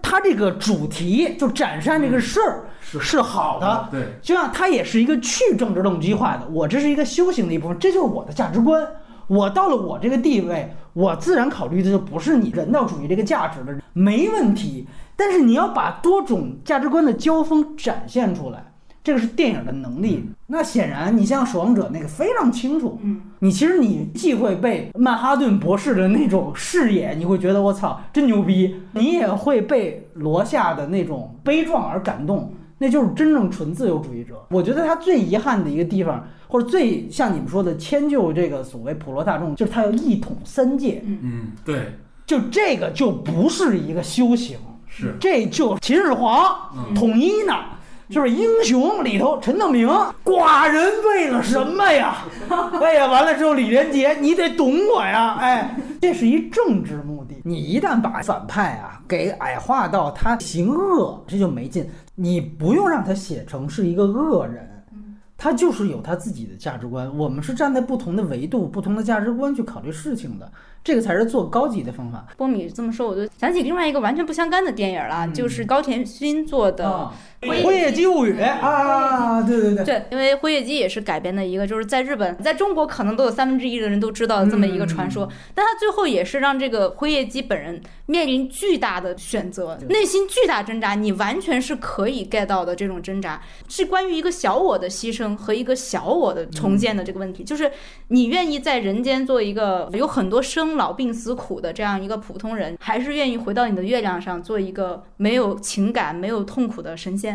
它这个主题就展现这个事儿是是好的，对，就像他也是一个去政治动机化的。我这是一个修行的一部分，这就是我的价值观。我到了我这个地位，我自然考虑的就不是你人道主义这个价值的，没问题。但是你要把多种价值观的交锋展现出来。这个是电影的能力。那显然，你像《守望者》那个非常清楚。嗯，你其实你既会被曼哈顿博士的那种视野，你会觉得我操真牛逼；你也会被罗夏的那种悲壮而感动。那就是真正纯自由主义者。我觉得他最遗憾的一个地方，或者最像你们说的迁就这个所谓普罗大众，就是他要一统三界。嗯，对，就这个就不是一个修行，是这就秦始皇统一呢。就是英雄里头，陈道明，寡人为了什么呀？(laughs) 哎呀，完了之后，李连杰，你得懂我呀！哎，这是一政治目的。你一旦把反派啊给矮化到他行恶，这就没劲。你不用让他写成是一个恶人，他就是有他自己的价值观。我们是站在不同的维度、不同的价值观去考虑事情的。这个才是做高级的方法。波米这么说，我就想起另外一个完全不相干的电影了，就是高田勋做的《辉夜姬物语》啊，对对对，对，因为《辉夜姬》也是改编的一个，就是在日本，在中国可能都有三分之一的人都知道这么一个传说，但他最后也是让这个辉夜姬本人面临巨大的选择，内心巨大挣扎，你完全是可以 get 到的这种挣扎，是关于一个小我的牺牲和一个小我的重建的这个问题，就是你愿意在人间做一个有很多生。老病死苦的这样一个普通人，还是愿意回到你的月亮上做一个没有情感、没有痛苦的神仙。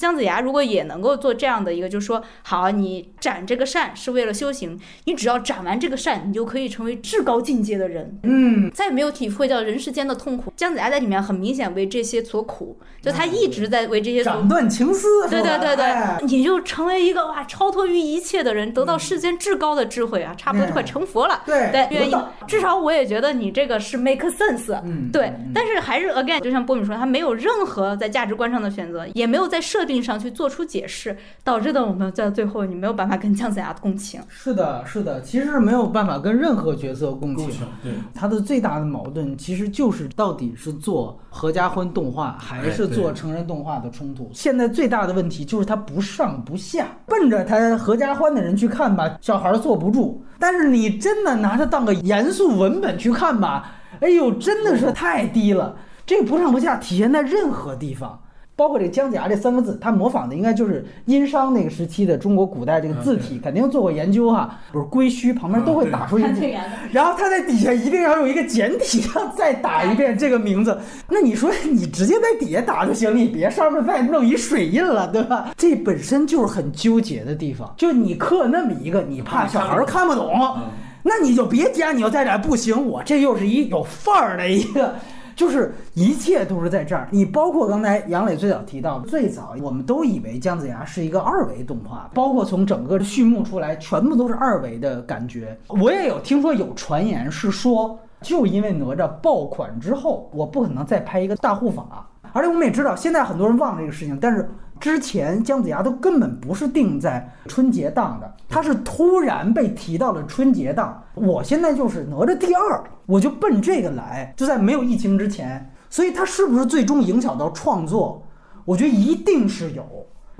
姜子牙如果也能够做这样的一个，就是说，好，你斩这个善是为了修行，你只要斩完这个善，你就可以成为至高境界的人，嗯，再也没有体会到人世间的痛苦。姜子牙在里面很明显为这些所苦，就他一直在为这些斩断情丝，对对对对，你就成为一个哇超脱于一切的人，得到世间至高的智慧啊，差不多就快成佛了，对对，愿意，至少我也觉得你这个是 make sense，嗯，对，但是还是 again，就像波米说，他没有任何在价值观上的选择，也没有在设。定上去做出解释，导致的我们在最后你没有办法跟姜子牙共情。是的，是的，其实是没有办法跟任何角色共情。对，他的最大的矛盾其实就是到底是做合家欢动画还是做成人动画的冲突。现在最大的问题就是他不上不下，奔着他合家欢的人去看吧，小孩坐不住；但是你真的拿它当个严肃文本去看吧，哎呦，真的是太低了。这不上不下体现在任何地方。包括这“姜子牙”这三个字，他模仿的应该就是殷商那个时期的中国古代这个字体，肯定做过研究哈。不是龟墟旁边都会打出一 (laughs) 句，然后他在底下一定要用一个简体上再打一遍这个名字。那你说你直接在底下打就行，你别上面再弄一水印了，对吧？这本身就是很纠结的地方。就你刻那么一个，你怕小孩看不懂，那你就别加，你要在这不行。我这又是一有范儿的一个。就是一切都是在这儿，你包括刚才杨磊最早提到，最早我们都以为姜子牙是一个二维动画，包括从整个的序幕出来，全部都是二维的感觉。我也有听说有传言是说，就因为哪吒爆款之后，我不可能再拍一个大护法，而且我们也知道，现在很多人忘了这个事情，但是。之前姜子牙都根本不是定在春节档的，他是突然被提到了春节档。我现在就是哪吒第二，我就奔这个来，就在没有疫情之前。所以他是不是最终影响到创作？我觉得一定是有。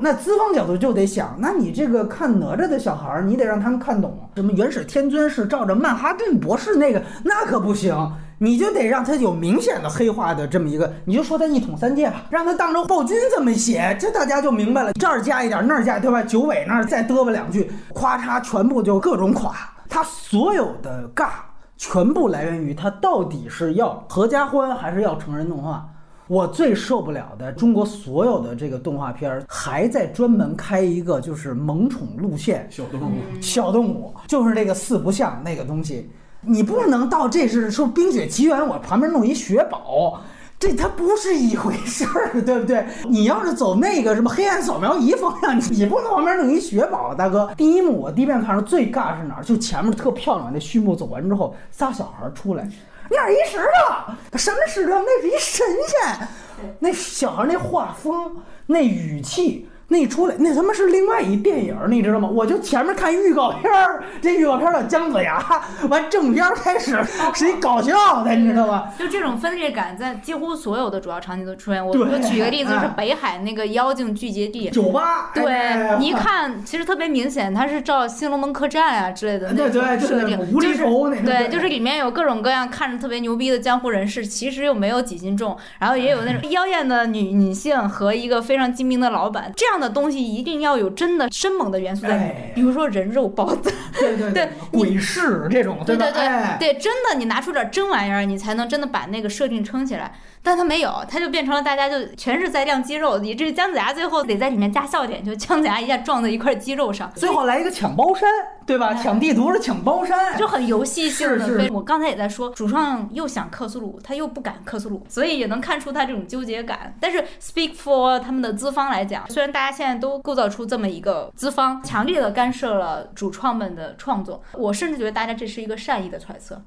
那资方角度就得想，那你这个看哪吒的小孩儿，你得让他们看懂什么元始天尊是照着曼哈顿博士那个，那可不行。你就得让他有明显的黑化的这么一个，你就说他一统三界吧，让他当着暴君这么写，这大家就明白了。这儿加一点，那儿加，对吧？九尾那儿再嘚吧两句，咵嚓，全部就各种垮。他所有的尬，全部来源于他到底是要合家欢还是要成人动画。我最受不了的，中国所有的这个动画片还在专门开一个就是萌宠路线，小动物，小动物，就是那个四不像那个东西。你不能到这是说《冰雪奇缘》，我旁边弄一雪宝，这它不是一回事儿，对不对？你要是走那个什么黑暗扫描仪方向，你不能旁边弄一雪宝，大哥。第一幕我第一遍看着最尬是哪儿？就前面特漂亮那序幕走完之后，仨小孩出来，那是一石头，什么石头？那是一神仙。那小孩那画风，那语气。那一出来，那他妈是另外一电影，你知道吗？我就前面看预告片儿，这预告片叫姜子牙，(laughs) 完正片开始 (laughs) 是一搞笑的，你知道吗？就这种分裂感在几乎所有的主要场景都出现。我我举个例子，是北海那个妖精聚集地，酒吧。对，你一看其实特别明显，它是照《新龙门客栈》啊之类的那种设定，就是对，就是里面有各种各样看着特别牛逼的江湖人士，其实又没有几斤重，然后也有那种妖艳的女女性和一个非常精明的老板这样。的东西一定要有真的生猛的元素在里面，比如说人肉包子，对对对，鬼市这种，对对对对，真的你拿出点真玩意儿，你才能真的把那个设定撑起来。但他没有，他就变成了大家就全是在亮肌肉，以至于姜子牙最后得在里面加笑点，就姜子牙一下撞在一块肌肉上，最后来一个抢包山，对吧？抢地图是抢包山，就很游戏性的。是是。我刚才也在说，主创又想克苏鲁，他又不敢克苏鲁，所以也能看出他这种纠结感。但是 speak for 他们的资方来讲，虽然大家现在都构造出这么一个资方，强烈的干涉了主创们的创作，我甚至觉得大家这是一个善意的揣测。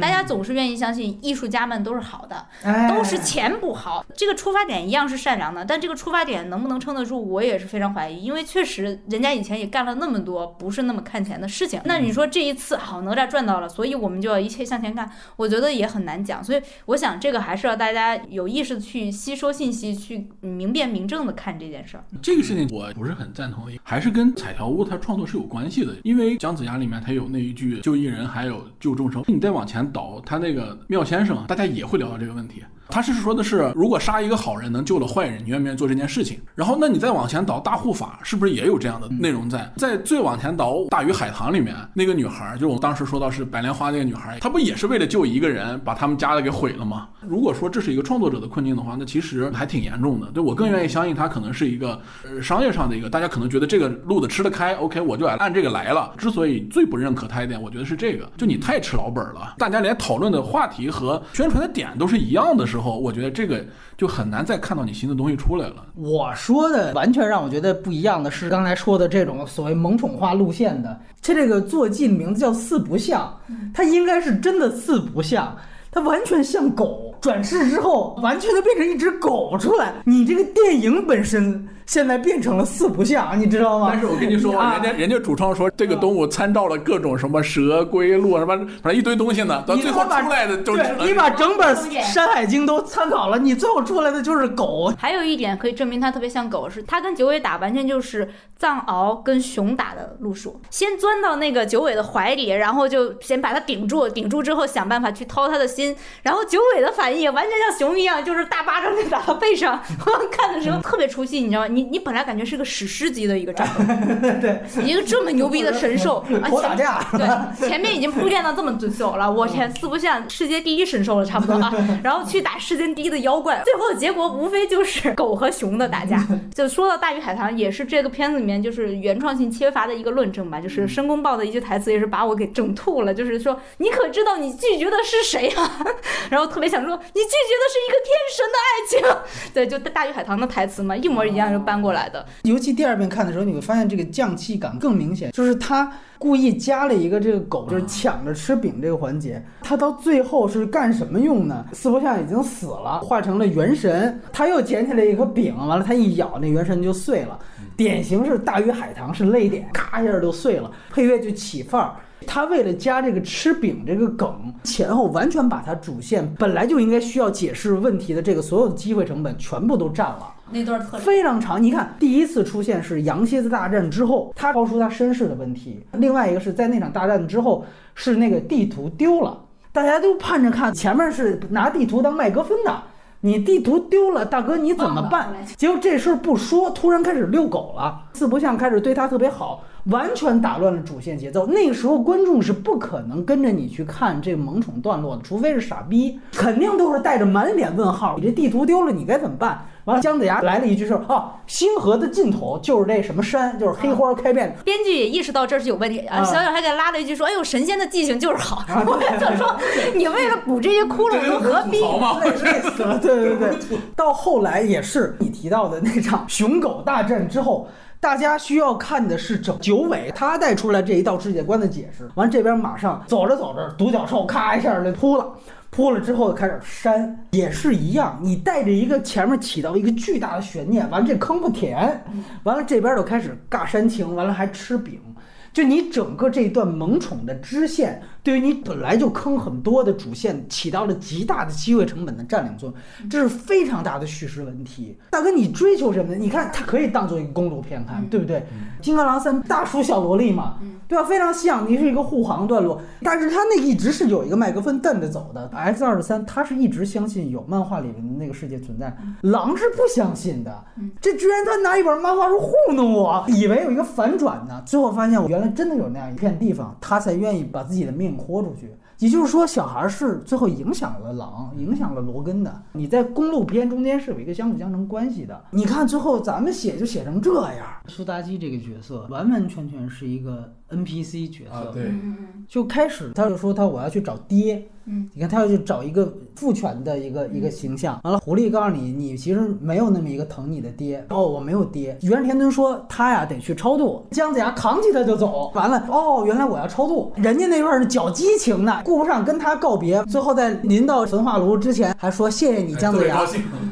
大家总是愿意相信艺术家们都是好的，都是钱不好。这个出发点一样是善良的，但这个出发点能不能撑得住，我也是非常怀疑。因为确实人家以前也干了那么多不是那么看钱的事情。那你说这一次好哪吒赚到了，所以我们就要一切向前看，我觉得也很难讲。所以我想这个还是要大家有意识的去吸收信息，去明辨明正的看这件事儿。这个事情我不是很赞同，还是跟彩条屋它创作是有关系的。因为姜子牙里面他有那一句救一人还有救众生，你再往前导，他那个妙先生，大家也会聊到这个问题。他是说的是，如果杀一个好人能救了坏人，你愿不愿意做这件事情？然后，那你再往前倒，大护法是不是也有这样的内容在？在最往前倒，大鱼海棠里面那个女孩，就我当时说到是白莲花那个女孩，她不也是为了救一个人，把他们家的给毁了吗？如果说这是一个创作者的困境的话，那其实还挺严重的。对我更愿意相信他可能是一个呃商业上的一个，大家可能觉得这个路子吃得开，OK，我就按这个来了。之所以最不认可他一点，我觉得是这个，就你太吃老本了。大家连讨论的话题和宣传的点都是一样的时候，我觉得这个。就很难再看到你新的东西出来了。我说的完全让我觉得不一样的是，刚才说的这种所谓萌宠化路线的，它这个坐骑名字叫四不像，它应该是真的四不像。它完全像狗，转世之后完全的变成一只狗出来。你这个电影本身现在变成了四不像，你知道吗？但是我跟你说，啊人家人家主创说这个动物参照了各种什么蛇、龟、鹿什么，反正一堆东西呢，到最后出来的就是，你把整本《山海经》都参考了，你最后出来的就是狗。还有一点可以证明它特别像狗，是它跟九尾打完全就是藏獒跟熊打的路数，先钻到那个九尾的怀里，然后就先把它顶住，顶住之后想办法去掏它的心，然后九尾的反应也完全像熊一样，就是大巴掌就打到背上。我 (laughs) 看的时候特别出戏，你知道吗？你你本来感觉是个史诗级的一个战斗，对，一个这么牛逼的神兽，(laughs) 打架。对，前面已经铺垫到这么久了，我天，四不像世界第一神兽了，差不多啊。(laughs) 然后去打世界第一的妖怪，最后的结果无非就是狗和熊的打架。就说到《大鱼海棠》，也是这个片子里面就是原创性缺乏的一个论证吧。就是申公豹的一句台词，也是把我给整吐了。就是说，你可知道你拒绝的是谁啊？(laughs) 然后特别想说，你拒绝的是一个天神的爱情。(laughs) 对，就《大鱼海棠》的台词嘛，一模一样就搬过来的。尤其第二遍看的时候，你会发现这个匠气感更明显，就是他故意加了一个这个狗就是抢着吃饼这个环节，他到最后是干什么用呢？四不像已经死了，化成了元神，他又捡起来一颗饼，完了他一咬，那元神就碎了，典型是大鱼海棠是泪点，咔一下就碎了，配乐就起范儿。他为了加这个吃饼这个梗，前后完全把他主线本来就应该需要解释问题的这个所有的机会成本全部都占了。那段特非常长。你看，第一次出现是羊蝎子大战之后，他抛出他身世的问题；另外一个是在那场大战之后，是那个地图丢了，大家都盼着看，前面是拿地图当麦克风的。你地图丢了，大哥你怎么办？结果这事儿不说，突然开始遛狗了，四不像开始对他特别好，完全打乱了主线节奏。那个时候观众是不可能跟着你去看这个萌宠段落的，除非是傻逼，肯定都是带着满脸问号。你这地图丢了，你该怎么办？完了，姜子牙来了一句说：“哦，星河的尽头就是这什么山，就是黑花开遍。编剧也意识到这是有问题啊，啊小小还给拉了一句说：“哎呦，神仙的记性就是好。啊 (laughs) 我也想说，你为了补这些窟窿，(laughs) 都何必？对对 (laughs) 对。到后来也是你提到的那场熊狗大战之后，大家需要看的是整九尾他带出来这一道世界观的解释。完这边马上走着走着，独角兽咔一下就扑了。扑了之后开始删，也是一样，你带着一个前面起到一个巨大的悬念，完这坑不填，完了这边就开始尬煽情，完了还吃饼，就你整个这段萌宠的支线，对于你本来就坑很多的主线，起到了极大的机会成本的占领作用，这是非常大的叙事问题。大哥，你追求什么呢？你看它可以当做一个公路片看，对不对？金刚狼三大叔小萝莉嘛，对吧？非常像，你是一个护航段落，但是他那一直是有一个麦克风瞪着走的。S 二十三他是一直相信有漫画里面的那个世界存在，狼是不相信的。这居然他拿一本漫画书糊弄我，以为有一个反转呢，最后发现我原来真的有那样一片地方，他才愿意把自己的命豁出去。也就是说，小孩是最后影响了狼，影响了罗根的。你在公路片中间是有一个相辅相成关系的。你看最后咱们写就写成这样，苏妲己这个角色完完全全是一个 NPC 角色。啊，对，就开始他就说他我要去找爹，嗯，你看他要去找一个父权的一个一个形象。完了，狐狸告诉你，你其实没有那么一个疼你的爹。哦，我没有爹。元始天尊说他呀得去超度，姜子牙扛起他就走。完了，哦，原来我要超度，人家那段是较激情的，顾不上跟他告别。最后在临到焚化炉之前还说谢谢你姜子牙。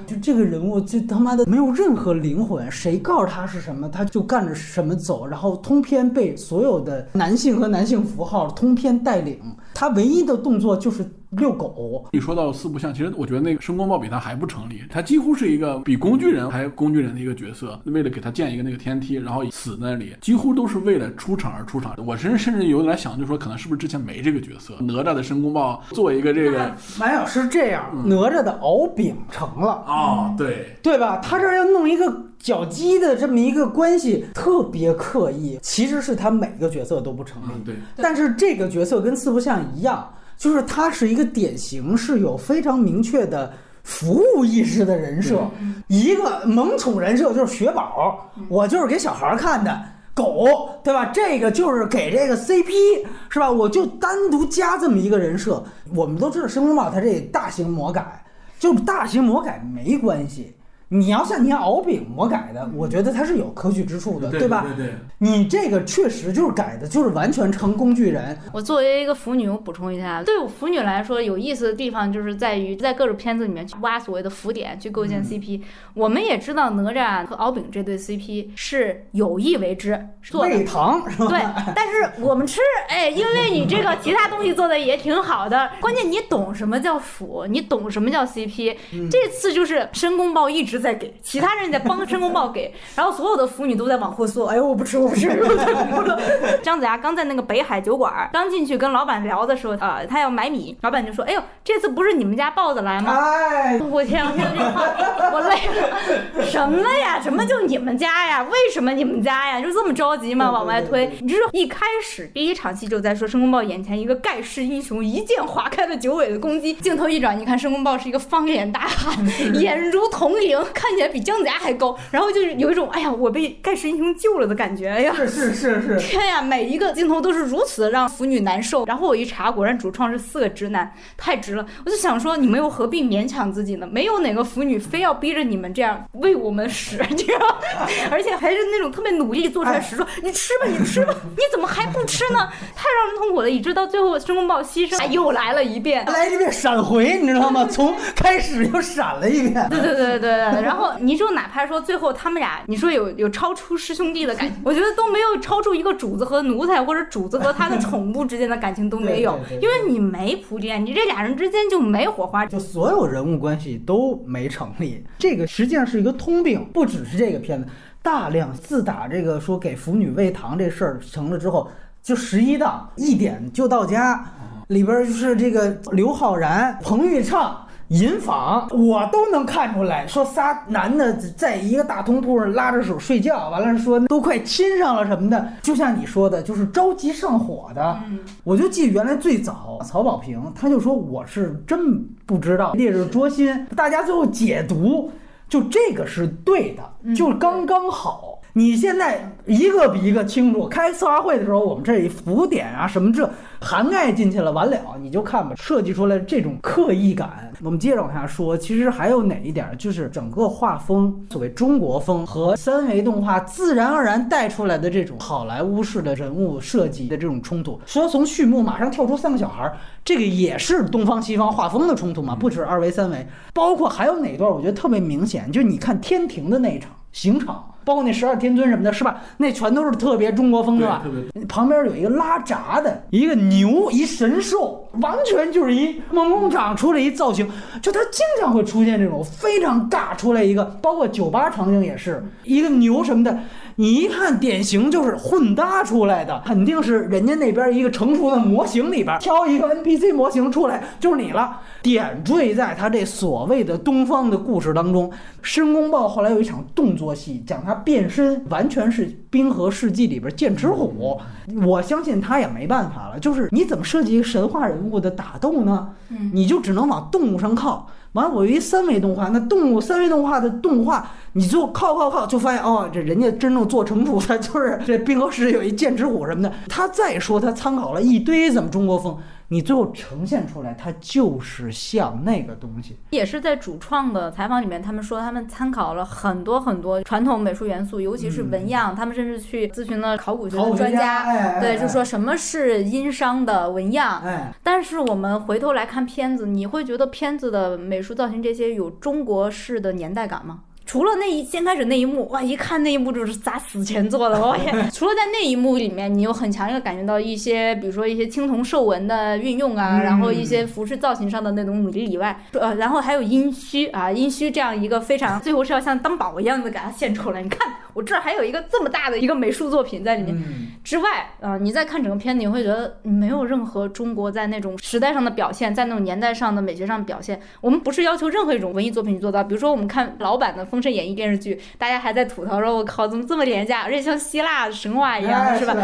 就这个人物，就他妈的没有任何灵魂，谁告诉他是什么，他就干着什么走，然后通篇被所有的男性和男性符号通篇带领，他唯一的动作就是遛狗。你说到四不像，其实我觉得那个申公豹比他还不成立，他几乎是一个比工具人还工具人的一个角色。为了给他建一个那个天梯，然后死那里，几乎都是为了出场而出场。我甚至甚至有点想，就说可能是不是之前没这个角色？哪吒的申公豹做一个这个马老师这样，哪吒的敖丙成了，啊、对，对吧？他这儿要弄一个脚鸡的这么一个关系，特别刻意。其实是他每个角色都不成立，嗯对，但是这个角色跟四不像一样，就是他是一个典型是有非常明确的服务意识的人设，一个萌宠人设就是雪宝，我就是给小孩儿看的。狗，对吧？这个就是给这个 CP，是吧？我就单独加这么一个人设。我们都知道申公豹他这大型魔改，就大型魔改没关系，你要像你敖丙我改的，我觉得它是有可取之处的，对吧？对对。你这个确实就是改的，就是完全成工具人。我作为一个腐女，我补充一下，对我腐女来说，有意思的地方就是在于在各种片子里面去挖所谓的腐点，去构建 CP。我们也知道哪吒和敖丙这对 CP 是有意为之做的，喂糖是吧？对，但是我们吃，哎，因为你这个其他东西做的也挺好的，关键你懂什么叫腐，你懂什么叫 CP。这次就是申公豹一直在给，其他人在帮申公豹给，(laughs) 然后所有的腐女都在往后缩，哎呦，我不吃，我不吃，太了。(laughs) 姜子牙刚在那个北海酒馆 (laughs) 刚进去跟老板聊的时候，啊，他要买米，老板就说，哎呦，这次不是你们家豹子来吗？哎，我天，我这话我累了，什么呀？什么就你们家呀？为什么你们家呀？就这么着急吗？往外推？你知道一开始第一场戏就在说申公豹眼前一个盖世英雄一剑划开了九尾的攻击，镜头一转，你看申公豹是一个方脸大汉，眼如铜铃，看起来比姜子牙还高，(laughs) 然后就是有一种哎呀我被盖世英雄救了的感觉，哎呀，是是是是，天呀，每一个镜头都是如此的让腐女难受。然后我一查，果然主创是四个直男，太直了。我就想说，你们又何必勉强自己呢？没有哪个腐女非要逼着你们这样为我们使，你知道？(laughs) 而且还是那种特别努力做出来屎说，你吃吧，你吃吧，(laughs) 你怎么还不吃呢？太让人痛苦了，以致到最后申公豹牺牲，又来了一遍，来一遍闪回，你知道吗？从开始又闪了一遍。对对对对对。然后你就哪怕说最后他们俩，你说有有超出师兄弟的感情，我觉得都没有超出一个主子和奴才或者主子和他的宠物之间的感情都没有，(laughs) 因为你没铺垫，你这俩人之间就没火花，就所有人物关系都没成立。这个实际上是一个通病，不只是这个片子，大量自打这个说给腐女喂糖这事儿成了之后，就十一档一点就到家，里边就是这个刘昊然、彭昱畅。银坊，我都能看出来，说仨男的在一个大通铺上拉着手睡觉，完了说都快亲上了什么的，就像你说的，就是着急上火的。我就记原来最早曹保平他就说我是真不知道烈日灼心，大家最后解读就这个是对的，就刚刚好。你现在一个比一个清楚。开策划会的时候，我们这浮点啊什么这涵盖进去了，完了你就看吧，设计出来这种刻意感。我们接着往下说，其实还有哪一点，就是整个画风，所谓中国风和三维动画自然而然带出来的这种好莱坞式的人物设计的这种冲突。说从序幕马上跳出三个小孩，这个也是东方西方画风的冲突嘛？不止二维三维，包括还有哪段，我觉得特别明显，就是你看天庭的那一场刑场。包括那十二天尊什么的，是吧？那全都是特别中国风的吧？旁边有一个拉闸的一个牛，一神兽，完全就是一梦工厂出来一造型。就他经常会出现这种非常尬出来一个，包括酒吧场景也是一个牛什么的。你一看，典型就是混搭出来的，肯定是人家那边一个成熟的模型里边挑一个 NPC 模型出来，就是你了。点缀在他这所谓的东方的故事当中，申公豹后来有一场动作戏，讲他变身，完全是《冰河世纪》里边剑齿虎。我相信他也没办法了，就是你怎么设计一个神话人物的打斗呢？你就只能往动物上靠。完了，我一三维动画，那动物三维动画的动画，你就靠靠靠，就发现哦，这人家真正做成熟的就是这冰河世有一剑齿虎什么的。他再说他参考了一堆怎么中国风。你最后呈现出来，它就是像那个东西。也是在主创的采访里面，他们说他们参考了很多很多传统美术元素，尤其是纹样。他们甚至去咨询了考古学的专家，对，就说什么是殷商的纹样。但是我们回头来看片子，你会觉得片子的美术造型这些有中国式的年代感吗？除了那一先开始那一幕，哇，一看那一幕就是砸死前做的，(laughs) 我天！除了在那一幕里面，你有很强烈的感觉到一些，比如说一些青铜兽纹的运用啊，然后一些服饰造型上的那种努力以外，呃，然后还有殷墟啊，殷墟这样一个非常最后是要像当宝一样的给它献出来。你看，我这儿还有一个这么大的一个美术作品在里面。之外，啊，你再看整个片子，你会觉得没有任何中国在那种时代上的表现，在那种年代上的美学上表现。我们不是要求任何一种文艺作品去做到，比如说我们看老版的。封神演义电视剧，大家还在吐槽说：“我靠，怎么这么廉价，而且像希腊神话一样，是吧？”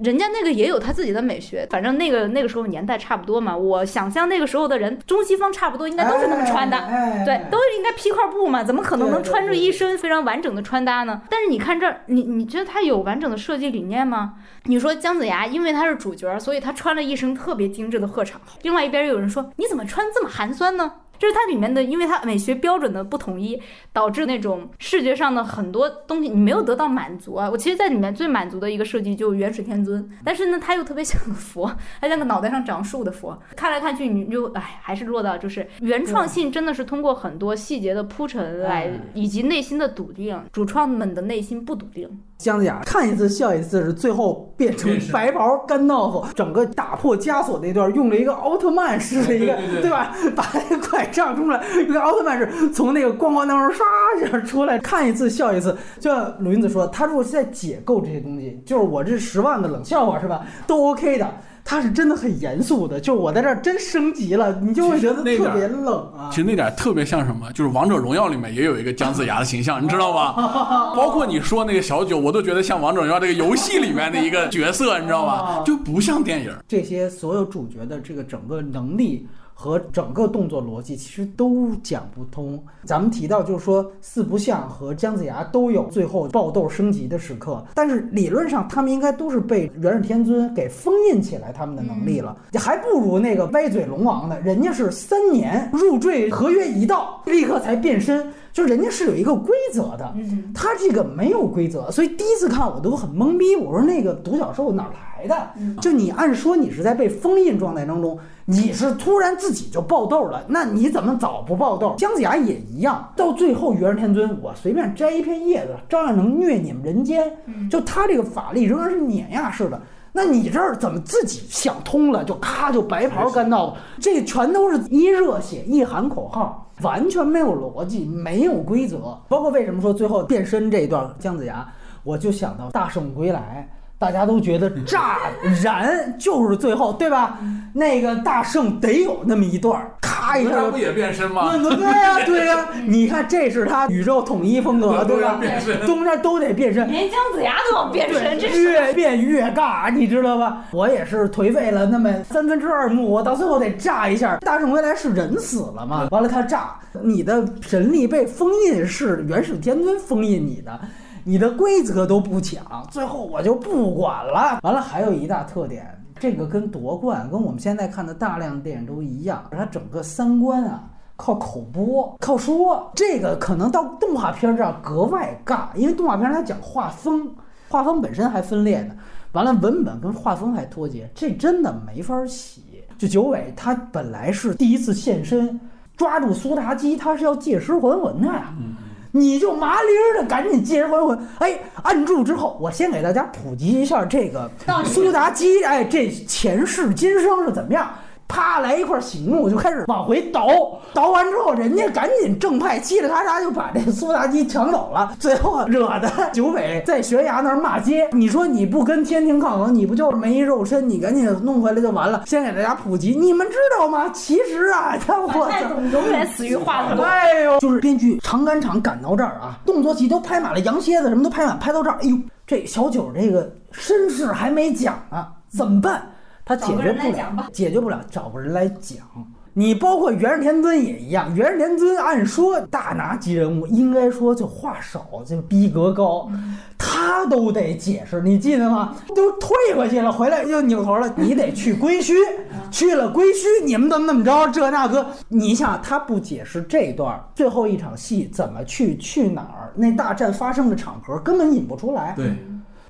人家那个也有他自己的美学，反正那个那个时候年代差不多嘛。我想象那个时候的人，中西方差不多，应该都是那么穿的，对，都应该披块布嘛，怎么可能能穿着一身非常完整的穿搭呢？但是你看这儿，你你觉得他有完整的设计理念吗？你说姜子牙，因为他是主角，所以他穿了一身特别精致的鹤氅。另外一边有人说：“你怎么穿这么寒酸呢？”就是它里面的，因为它美学标准的不统一，导致那种视觉上的很多东西你没有得到满足啊。我其实在里面最满足的一个设计就是元始天尊，但是呢，他又特别 (laughs) 像个佛，他像个脑袋上长树的佛，看来看去你就哎，还是落到就是原创性真的是通过很多细节的铺陈来，以及内心的笃定，主创们的内心不笃定。姜子牙看一次笑一次，是最后变成白袍干道夫，整个打破枷锁那段用了一个奥特曼式的一个，对吧？(laughs) 把那个拐杖出来，一个奥特曼是从那个光环当中唰一下出来，看一次笑一次。就像鲁云子说，他如果是在解构这些东西，就是我这十万个冷笑话是吧，都 OK 的。他是真的很严肃的，就是我在这儿真升级了，你就会觉得特别冷啊。其实那点特别像什么，就是王者荣耀里面也有一个姜子牙的形象，你知道吗？(laughs) 包括你说那个小九，我都觉得像王者荣耀这个游戏里面的一个角色，你知道吗？就不像电影。这些所有主角的这个整个能力。和整个动作逻辑其实都讲不通。咱们提到就是说，四不像和姜子牙都有最后爆豆升级的时刻，但是理论上他们应该都是被元始天尊给封印起来他们的能力了，还不如那个歪嘴龙王呢。人家是三年入赘合约一到，立刻才变身，就人家是有一个规则的，他这个没有规则，所以第一次看我都很懵逼。我说那个独角兽哪来的？就你按说你是在被封印状态当中。你是突然自己就爆痘了，那你怎么早不爆痘？姜子牙也一样，到最后元始天尊，我随便摘一片叶子，照样能虐你们人间。就他这个法力仍然是碾压式的，那你这儿怎么自己想通了，就咔就白袍干到了？这全都是一热血一喊口号，完全没有逻辑，没有规则。包括为什么说最后变身这一段姜子牙，我就想到大圣归来。大家都觉得炸燃就是最后，对吧？那个大圣得有那么一段，咔一下不也变身吗？对呀，对呀。(laughs) 你看，这是他宇宙统一风格，对吧？东边都得变身，连姜子牙都要变身，这越变越尬，你知道吧？我也是颓废了那么三分之二幕，我到最后得炸一下。大圣归来是人死了嘛？完了他炸，你的神力被封印，是元始天尊封印你的。你的规则都不讲，最后我就不管了。完了，还有一大特点，这个跟夺冠跟我们现在看的大量电影都一样，它整个三观啊靠口播，靠说。这个可能到动画片这儿格外尬，因为动画片它讲画风，画风本身还分裂呢。完了，文本跟画风还脱节，这真的没法儿写。就九尾他本来是第一次现身，抓住苏妲己，他是要借尸还魂的呀。你就麻利儿的赶紧借人还魂，哎，按住之后，我先给大家普及一下这个苏妲己，哎，这前世今生是怎么样？啪来一块醒目，就开始往回倒，倒完之后，人家赶紧正派嘁哩喀嚓就把这苏妲己抢走了，最后惹得九尾在悬崖那儿骂街。你说你不跟天庭抗衡，你不就是没肉身？你赶紧弄回来就完了。先给大家普及，你们知道吗？其实啊，他我永远死于画风。哎呦，就是编剧长赶场赶到这儿啊，动作戏都拍满了，羊蝎子什么都拍满，拍到这儿，哎呦，这小九这个身世还没讲呢，怎么办？他解决不了，解决不了，找个人来讲。你包括元始天尊也一样，元始天尊按说大拿级人物，应该说就话少，就逼格高，他都得解释，你记得吗？都退回去了，回来又扭头了，你得去归墟，去了归墟，你们怎么怎么着？这那个，你想他不解释这段最后一场戏怎么去去哪儿？那大战发生的场合根本引不出来。对。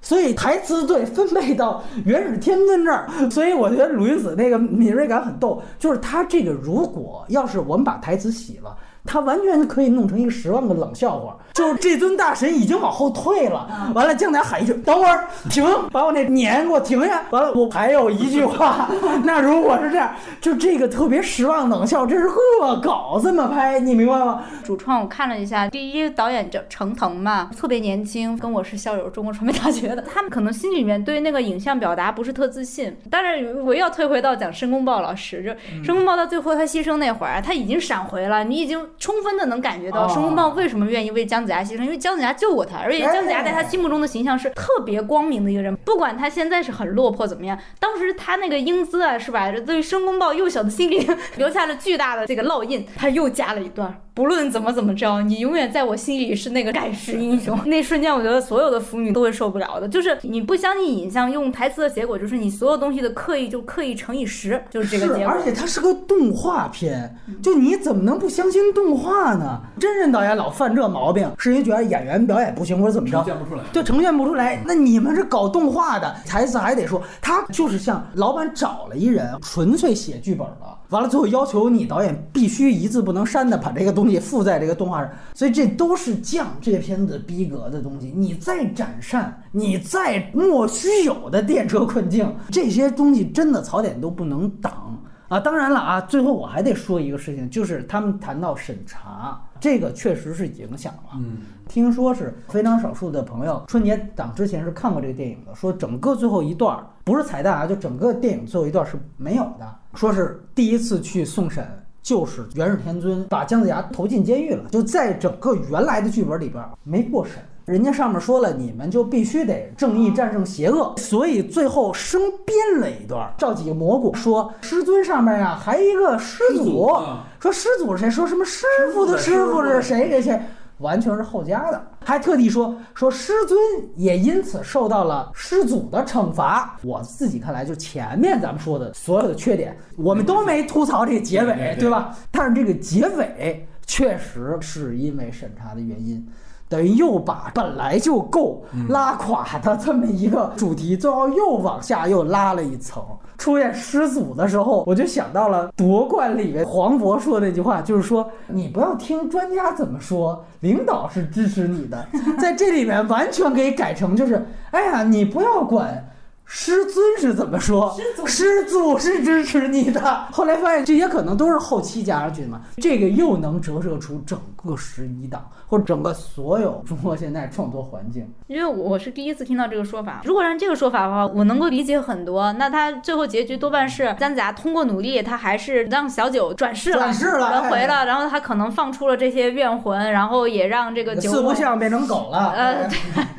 所以台词对分配到元始天尊这儿，所以我觉得鲁云子那个敏锐感很逗，就是他这个如果要是我们把台词洗了。他完全可以弄成一个十万个冷笑话，就是这尊大神已经往后退了，完了姜子牙喊一句：“等会儿停，把我那撵给我停下。”完了，我还有一句话，(laughs) 那如果是这样，就这个特别十万冷笑，这是恶搞这么拍，你明白吗？主创我看了一下，第一导演叫程腾嘛，特别年轻，跟我是校友，中国传媒大学的，(laughs) 他们可能心里面对那个影像表达不是特自信。但是我要退回到讲申公豹老师，就申公豹到最后他牺牲那会儿，他已经闪回了，你已经。充分的能感觉到哦申公豹为什么愿意为姜子牙牺牲，因为姜子牙救过他，而且姜子牙在他心目中的形象是特别光明的一个人，不管他现在是很落魄怎么样，当时他那个英姿啊，是吧？对申公豹幼小的心灵留下了巨大的这个烙印。他又加了一段，不论怎么怎么着，你永远在我心里是那个盖世英雄。(laughs) 那瞬间，我觉得所有的腐女都会受不了的，就是你不相信影像，用台词的结果就是你所有东西的刻意就刻意乘以十，就是这个结果。而且它是个动画片，就你怎么能不相信动画呢？真人导演老犯这毛病，是因为觉得演员表演不行或者怎么着呈，现不出来。就呈现不出来。那你们是搞动画的，台词还得说，他就是像老板找了一人，纯粹写剧本了。完了，最后要求你导演必须一字不能删的把这个东西附在这个动画上，所以这都是降这片子逼格的东西。你再展善，你再莫须有的电车困境，这些东西真的槽点都不能挡。啊，当然了啊，最后我还得说一个事情，就是他们谈到审查，这个确实是影响了。嗯，听说是非常少数的朋友春节档之前是看过这个电影的，说整个最后一段儿不是彩蛋啊，就整个电影最后一段是没有的，说是第一次去送审。就是元始天尊把姜子牙投进监狱了，就在整个原来的剧本里边儿没过审，人家上面说了，你们就必须得正义战胜邪恶，所以最后生编了一段，召几个蘑菇说师尊上面呀还一个师祖，啊说师祖是谁？说什么师傅的师傅是谁谁谁？完全是后加的，还特地说说师尊也因此受到了师祖的惩罚。我自己看来，就前面咱们说的所有的缺点，我们都没吐槽这个结尾，对吧？但是这个结尾确实是因为审查的原因。等于又把本来就够拉垮的这么一个主题，最后又往下又拉了一层。出现师祖的时候，我就想到了夺冠里面黄渤说的那句话，就是说你不要听专家怎么说，领导是支持你的。(laughs) 在这里面完全可以改成就是，哎呀，你不要管。师尊是怎么说？师祖是支持你的。后来发现这些可能都是后期加上去的嘛，这个又能折射出整个十一档或者整个所有中国现在创作环境。因为我是第一次听到这个说法。如果按这个说法的话，我能够理解很多。那他最后结局多半是姜子牙通过努力，他还是让小九转世了，转世了轮回哎了，然后他可能放出了这些怨魂，然后也让这个九尾四不像变成狗了。呃，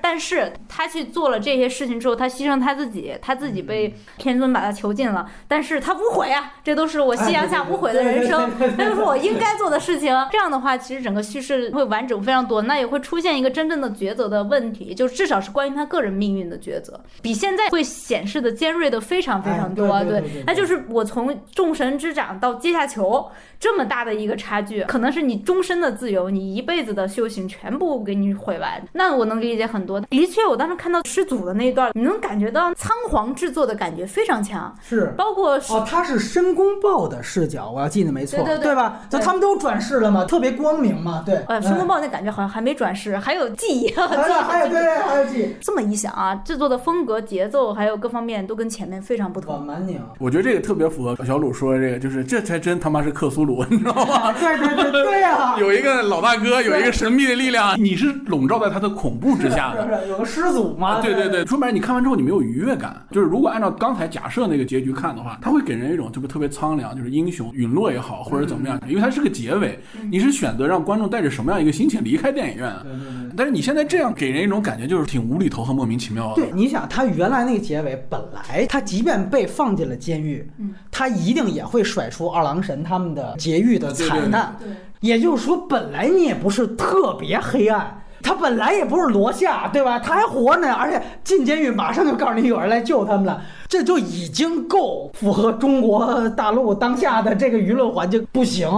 但是他去做了这些事情之后，他牺牲他自己，他自己被天尊把他囚禁了，但是他无悔啊，这都是我夕阳下无悔的人生，这都是我应该做的事情。这样的话，其实整个叙事会完整非常多，那也会出现一个真正的抉择的问题，就至少是关于他个人命运的抉择，比现在会显示的尖锐的非常非常多。哎对对对对对那就是我从众神之长到阶下囚这么大的一个差距，可能是你终身的自由，你一辈子的修行全部给你毁完。那我能理解很多。的确，我当时看到师祖的那一段，你能感觉到仓皇制作的感觉非常强，是。包括哦，他是申公豹的视角，我要记得没错，对对对吧？就他们都转世了嘛，特别光明嘛，对。呃，申公豹那感觉好像还没转世，还有记忆，还有还有对，还有记忆这么一想啊，制作的风格、节奏还有各方面都跟前面非常不我同。蛮拧。我觉得这个特别符合小鲁说的这个，就是这才真他妈是克苏鲁，你知道吗？(laughs) 对对对对呀、(laughs) 有一个老大哥，有一个神秘的力量，你是笼罩在他的恐怖之下的。是有个师祖嘛？对对对，说白了，你看完之后你没有愉悦感。就是如果按照刚才假设那个结局看的话，他会给人一种就是特别苍凉，就是英雄陨落也好，或者怎么样，因为它是个结尾，你是选择让观众带着什么样一个心情离开电影院。对对对。但是你现在这样给人一种感觉，就是挺无厘头和莫名其妙的。对，你想他原来那个结尾，本来他即便被放进了监狱，嗯他一定也会甩出二郎神他们的劫狱的惨淡。对，也就是说，本来你也不是特别黑暗，他本来也不是罗夏，对吧？他还活着呢，而且进监狱马上就告诉你有人来救他们了，这就已经够符合中国大陆当下的这个舆论环境。不行，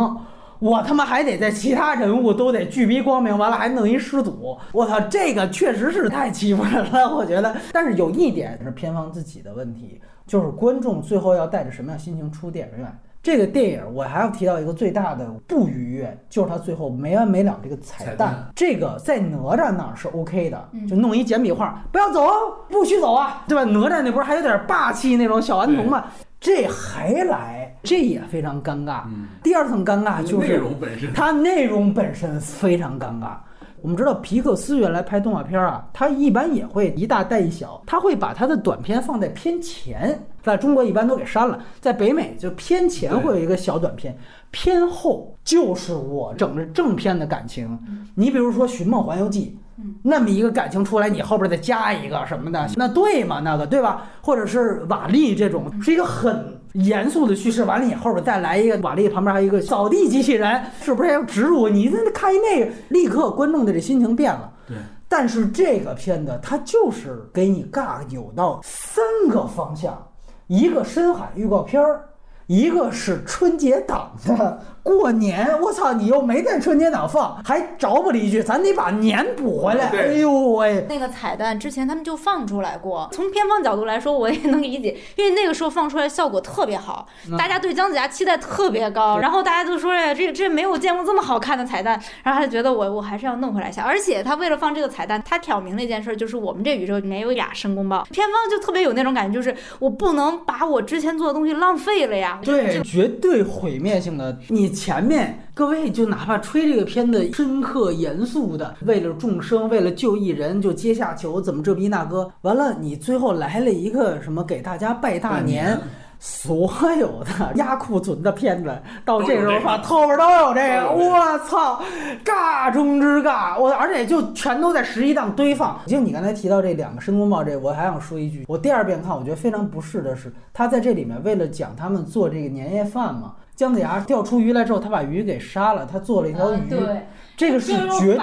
我他妈还得在其他人物都得巨逼光明，完了还弄一失祖，我操，这个确实是太欺负人了，我觉得。但是有一点是片方自己的问题，就是观众最后要带着什么样心情出电影院。这个电影我还要提到一个最大的不愉悦，就是它最后没完没了这个彩蛋。彩蛋这个在哪吒那儿是 OK 的，嗯就弄一简笔画，不要走，不许走啊，对吧？哪吒那不是还有点霸气那种小顽童吗？这还来，这也非常尴尬。嗯，第二层尴尬就内是容本身。它内容本身非常尴尬。我们知道皮克斯原来拍动画片啊，它一般也会一大带一小，它会把它的短片放在片前，在中国一般都给删了，在北美就片前会有一个小短片，片后就是我整个正片的感情。你比如说《寻梦环游记》。那么一个感情出来，你后边再加一个什么的，那对吗？那个对吧？或者是瓦力这种，是一个很严肃的叙事，完了你后边再来一个瓦力旁边还有一个扫地机器人，是不是要植入？你那看一那个，立刻观众的这心情变了。对。但是这个片子它就是给你尬有到三个方向，一个深海预告片儿。一个是春节档的过年，我操，你又没在春节档放，还着不了一句，咱得把年补回来。哎呦喂，那个彩蛋之前他们就放出来过。从片方角度来说，我也能理解，因为那个时候放出来效果特别好，大家对姜子牙期待特别高，然后大家都说呀，这这没有见过这么好看的彩蛋，然后他就觉得我我还是要弄回来一下。而且他为了放这个彩蛋，他挑明了一件事，就是我们这宇宙里面有俩申公豹，片方就特别有那种感觉，就是我不能把我之前做的东西浪费了呀。对，绝对毁灭性的。你前面各位就哪怕吹这个片子深刻严肃的，为了众生，为了救一人，就阶下囚，怎么这逼那哥，完了你最后来了一个什么给大家拜大年。所有的 (laughs) 压库存的片子到这时候放，后边都有这个，我操，尬中之尬，我而且就全都在十一档堆放。就你刚才提到这两个申公豹，这我还想说一句，我第二遍看，我觉得非常不适的是，他在这里面为了讲他们做这个年夜饭嘛，姜子牙钓出鱼来之后，他把鱼给杀了，他做了一条鱼。这个是绝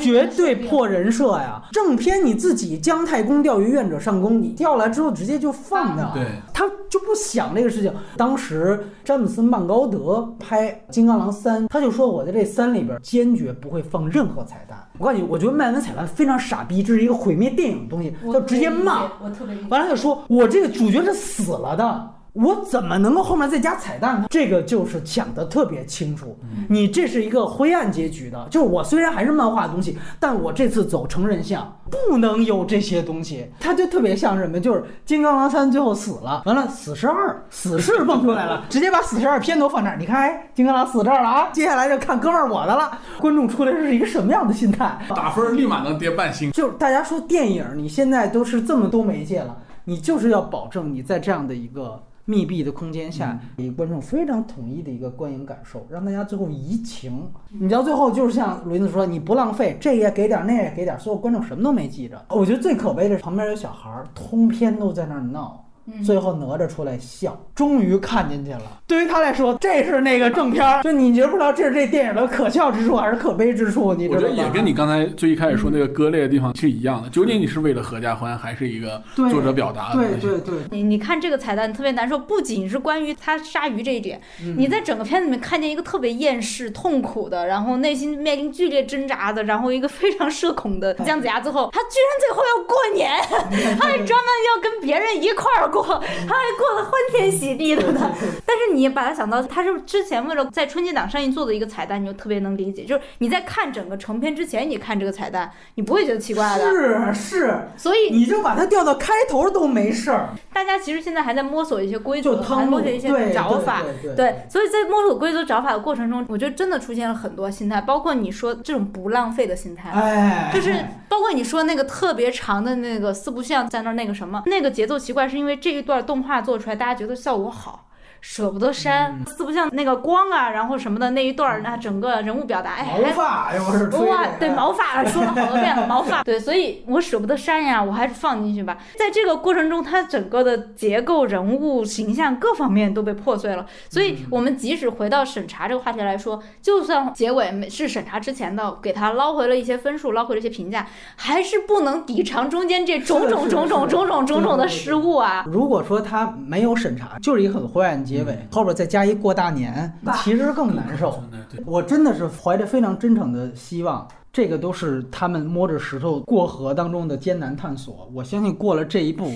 绝对破人设呀！正片你自己姜太公钓鱼，愿者上钩，你钓来之后直接就放掉，对，他就不想这个事情。当时詹姆斯曼高德拍《金刚狼三》，他就说我在这三里边坚决不会放任何彩蛋。我告诉你，我觉得漫威彩蛋非常傻逼，这是一个毁灭电影的东西，就直接骂。我特别完了他就说我这个主角是死了的。我怎么能够后面再加彩蛋呢？这个就是讲的特别清楚。你这是一个灰暗结局的，就是我虽然还是漫画的东西，但我这次走成人向，不能有这些东西。它就特别像什么？就是金刚狼三最后死了，完了死侍二，死侍蹦出来了，(laughs) 直接把死侍二片头放这儿。你看，哎，金刚狼死这儿了啊！(laughs) 接下来就看哥们儿我的了。观众出来是一个什么样的心态？打分立马能跌半星。就是大家说电影，你现在都是这么多媒介了，你就是要保证你在这样的一个。密闭的空间下，给观众非常统一的一个观影感受，让大家最后移情。你知道最后就是像轮子说，你不浪费，这也给点，那也给点，所有观众什么都没记着。我觉得最可悲的是旁边有小孩，通篇都在那儿闹。最后哪吒出来笑，终于看进去了。对于他来说，这是那个正片儿。就你觉不知道这是这电影的可笑之处还是可悲之处？你我觉得也跟你刚才最一开始说那个割裂的地方是一样的。究竟你是为了合家欢，还是一个作者表达？对对对。你你看这个彩蛋特别难受，不仅是关于他杀鱼这一点，你在整个片子里面看见一个特别厌世、痛苦的，然后内心面临剧烈挣扎的，然后一个非常社恐的姜子牙。最后他居然最后要过年，(laughs) 他还专门要跟别人一块儿。过，(laughs) 他还过得欢天喜地的呢。(laughs) 但是你把他想到他是之前为了在春节档上映做的一个彩蛋，你就特别能理解。就是你在看整个成片之前，你看这个彩蛋，你不会觉得奇怪的。是是，所以你就把它调到开头都没事儿。大家其实现在还在摸索一些规则，还摸索一些找法。对，所以在摸索规则找法的过程中，我觉得真的出现了很多心态，包括你说这种不浪费的心态，哎，就是包括你说那个特别长的那个四不像在那儿那个什么，那个节奏奇怪，是因为这一段动画做出来，大家觉得效果好。舍不得删，四不像那个光啊，然后什么的那一段儿，那整个人物表达，哎，毛发又是哇，对毛发 (laughs) 说了好多遍了，毛发，对，所以我舍不得删呀，我还是放进去吧。在这个过程中，它整个的结构、人物形象各方面都被破碎了。所以，我们即使回到审查这个话题来说，就算结尾是审查之前的，给他捞回了一些分数，捞回了一些评价，还是不能抵偿中间这种种种种种种种种的失误啊。如果说他没有审查，就是一个很灰暗结。尾后边再加一过大年，其实更难受。我真的是怀着非常真诚的希望，这个都是他们摸着石头过河当中的艰难探索。我相信过了这一步，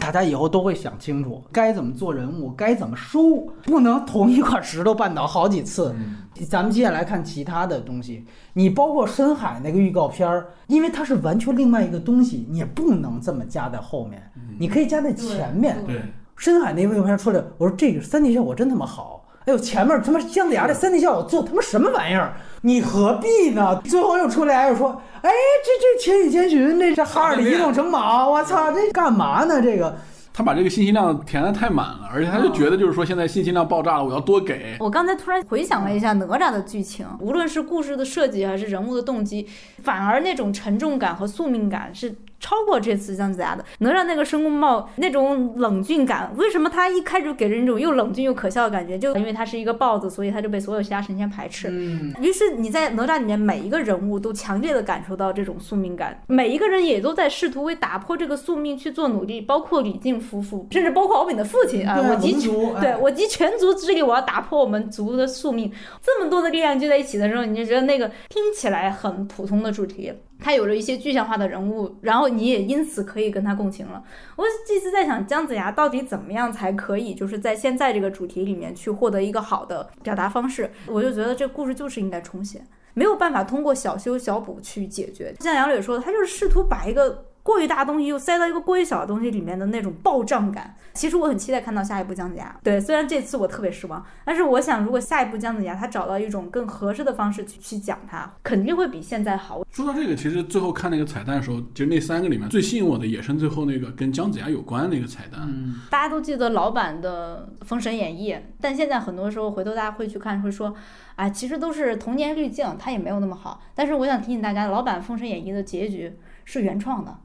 大家以后都会想清楚该怎么做人物，该怎么收，不能同一块石头绊倒好几次。咱们接下来看其他的东西，你包括深海那个预告片儿，因为它是完全另外一个东西，你也不能这么加在后面，你可以加在前面。对。深海那预告片出来，我说这个三 D 效果真他妈好。哎呦，前面他妈姜子牙这三 D 效果做他妈什么玩意儿？你何必呢？最后又出来又说，哎，这这《千与千寻》这这哈尔的移动城堡，我操，这干嘛呢？这个他把这个信息量填的太满了，而且他就觉得就是说现在信息量爆炸了，我要多给。我刚才突然回想了一下哪吒的剧情，无论是故事的设计还是人物的动机，反而那种沉重感和宿命感是。超过这次姜子牙的能让那个申公豹那种冷峻感，为什么他一开始给人一种又冷峻又可笑的感觉？就因为他是一个豹子，所以他就被所有其他神仙排斥。嗯，于是你在哪吒里面每一个人物都强烈的感受到这种宿命感，每一个人也都在试图为打破这个宿命去做努力，包括李靖夫妇，甚至包括敖丙的父亲啊，我集对我集全族之力，我要打破我们族的宿命。这么多的力量聚在一起的时候，你就觉得那个听起来很普通的主题。他有了一些具象化的人物，然后你也因此可以跟他共情了。我这次在想，姜子牙到底怎么样才可以，就是在现在这个主题里面去获得一个好的表达方式？我就觉得这故事就是应该重写，没有办法通过小修小补去解决。像杨磊说的，他就是试图把一个。过于大的东西又塞到一个过于小的东西里面的那种暴胀感，其实我很期待看到下一部姜子牙。对，虽然这次我特别失望，但是我想如果下一部姜子牙他找到一种更合适的方式去去讲它，肯定会比现在好。说到这个，其实最后看那个彩蛋的时候，其实那三个里面最吸引我的也是最后那个跟姜子牙有关的那个彩蛋。嗯，大家都记得老版的《封神演义》，但现在很多时候回头大家会去看，会说，哎，其实都是童年滤镜，它也没有那么好。但是我想提醒大家，老版《封神演义》的结局是原创的。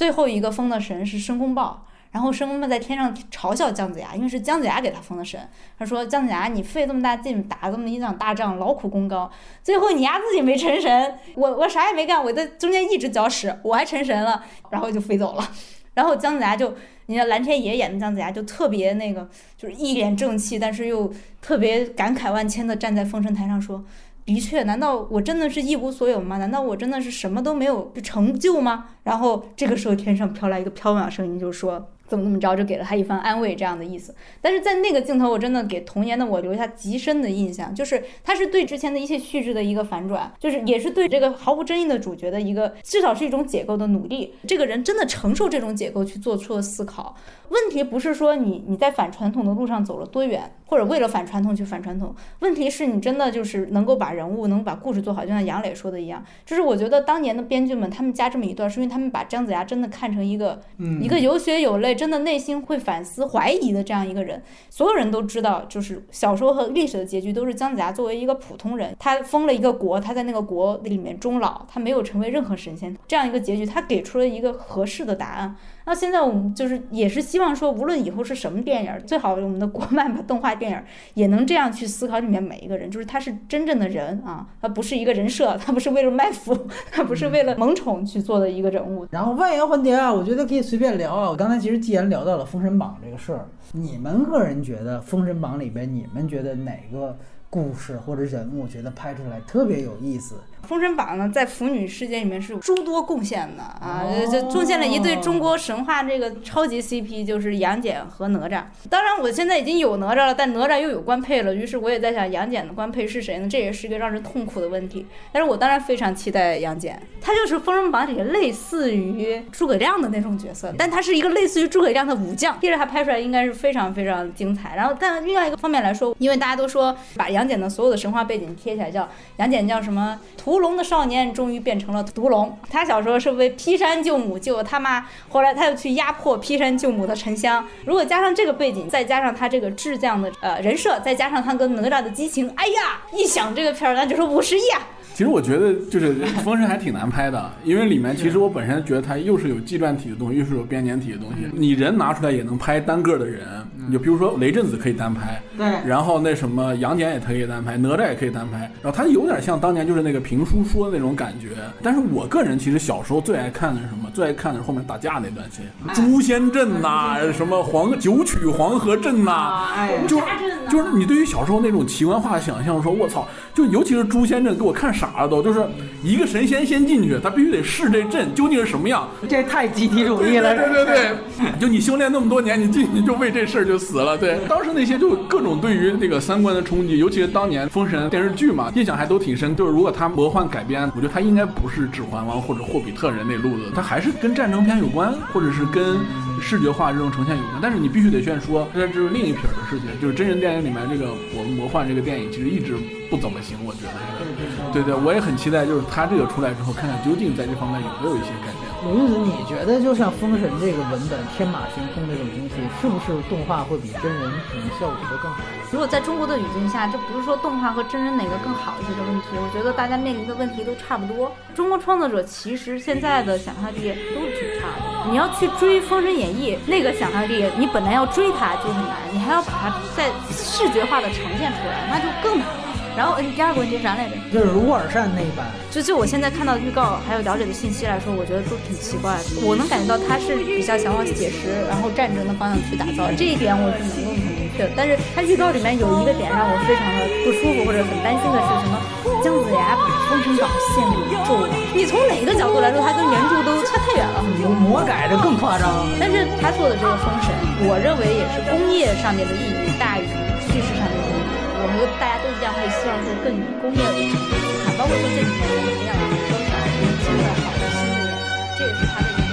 最后一个封的神是申公豹，然后申公豹在天上嘲笑姜子牙，因为是姜子牙给他封的神。他说：“姜子牙，你费这么大劲打这么一场大仗，劳苦功高，最后你丫自己没成神，我我啥也没干，我在中间一直搅屎，我还成神了，然后就飞走了。然后姜子牙就，你看蓝天爷演的姜子牙就特别那个，就是一脸正气，但是又特别感慨万千的站在封神台上说。”的确，难道我真的是一无所有吗？难道我真的是什么都没有成就吗？然后这个时候，天上飘来一个飘渺声音，就说。怎么怎么着，就给了他一番安慰，这样的意思。但是在那个镜头，我真的给童年的我留下极深的印象，就是他是对之前的一切叙事的一个反转，就是也是对这个毫无争议的主角的一个，至少是一种解构的努力。这个人真的承受这种解构去做出了思考。问题不是说你你在反传统的路上走了多远，或者为了反传统去反传统。问题是你真的就是能够把人物能把故事做好，就像杨磊说的一样，就是我觉得当年的编剧们他们加这么一段，是因为他们把姜子牙真的看成一个一个有血有泪。真的内心会反思怀疑的这样一个人，所有人都知道，就是小说和历史的结局都是姜子牙作为一个普通人，他封了一个国，他在那个国里面终老，他没有成为任何神仙，这样一个结局，他给出了一个合适的答案。那现在我们就是也是希望说，无论以后是什么电影，最好我们的国漫吧动画电影也能这样去思考里面每一个人，就是他是真正的人啊，他不是一个人设，他不是为了卖腐，他不是为了萌宠去做的一个人物。然后万言环节啊，我觉得可以随便聊啊。我刚才其实既然聊到了《封神榜》这个事儿，你们个人觉得《封神榜》里边，你们觉得哪个故事或者人物觉得拍出来特别有意思？封神榜呢，在腐女世界里面是诸多贡献的啊，就贡献了一对中国神话这个超级 CP，就是杨戬和哪吒。当然，我现在已经有哪吒了，但哪吒又有官配了，于是我也在想，杨戬的官配是谁呢？这也是一个让人痛苦的问题。但是我当然非常期待杨戬，他就是封神榜里类似于诸葛亮的那种角色，但他是一个类似于诸葛亮的武将，接着他拍出来应该是非常非常精彩。然后，但另外一个方面来说，因为大家都说把杨戬的所有的神话背景贴起来，叫杨戬叫什么屠。屠龙的少年终于变成了屠龙。他小时候是为劈山救母，救他妈，后来他又去压迫劈山救母的沉香。如果加上这个背景，再加上他这个智将的呃人设，再加上他跟哪吒的激情，哎呀，一想这个片儿那就是五十亿！其实我觉得就是 (laughs)《封神》还挺难拍的，因为里面其实我本身觉得它又是有纪传体的东西，又是有编年体的东西。你人拿出来也能拍单个的人，你就比如说雷震子可以单拍，对，然后那什么杨戬也可以单拍，哪吒也可以单拍，然后它有点像当年就是那个评书说的那种感觉。但是我个人其实小时候最爱看的是什么？最爱看的是后面打架那段戏，诛仙阵呐，什么黄九曲黄河阵呐，就就是你对于小时候那种奇观化想象，说我操，就尤其是诛仙阵，给我看傻。啥都就是一个神仙先进去，他必须得试这阵究竟是什么样。这太集体主义了，对对对，就你修炼那么多年，你进去就为这事儿就死了。对，当时那些就各种对于那个三观的冲击，尤其是当年封神电视剧嘛，印象还都挺深。就是如果他魔幻改编，我觉得他应该不是指环王或者霍比特人那路子，他还是跟战争片有关，或者是跟视觉化这种呈现有关。但是你必须得先说，这就是另一撇的事情，就是真人电影里面这个我们魔幻这个电影其实一直不怎么行，我觉得。对对，我也很期待，就是他这个出来之后，看看究竟在这方面有没有一些改鲁云子，你觉得就像《封神》这个文本天马行空这种东西，是不是动画会比真人可能效果会更好？如果在中国的语境下，这不是说动画和真人哪个更好一些的问题，我觉得大家面临的问题都差不多。中国创作者其实现在的想象力都是挺差的。你要去追《封神演义》，那个想象力，你本来要追它就很难，你还要把它在视觉化的呈现出来，那就更难了。然后，第二个问题是啥来着？就是卢尔善那一版。就就我现在看到的预告还有了解的信息来说，我觉得都挺奇怪的。我能感觉到他是比较想往写实，然后战争的方向去打造，这一点我是能够很明确的。但是他预告里面有一个点让我非常的不舒服或者很担心的是什么？姜子牙把封神榜献给纣王。你从哪个角度来说，他跟原著都差太远了。魔改的更夸张。但是他做的这个封神，我认为也是工业上面的意义大于叙事上面。我和大家都一样，会希望说更工业为主去看，包括说这几年我们培养的都是年轻的好的新的演员，这也是他的一个。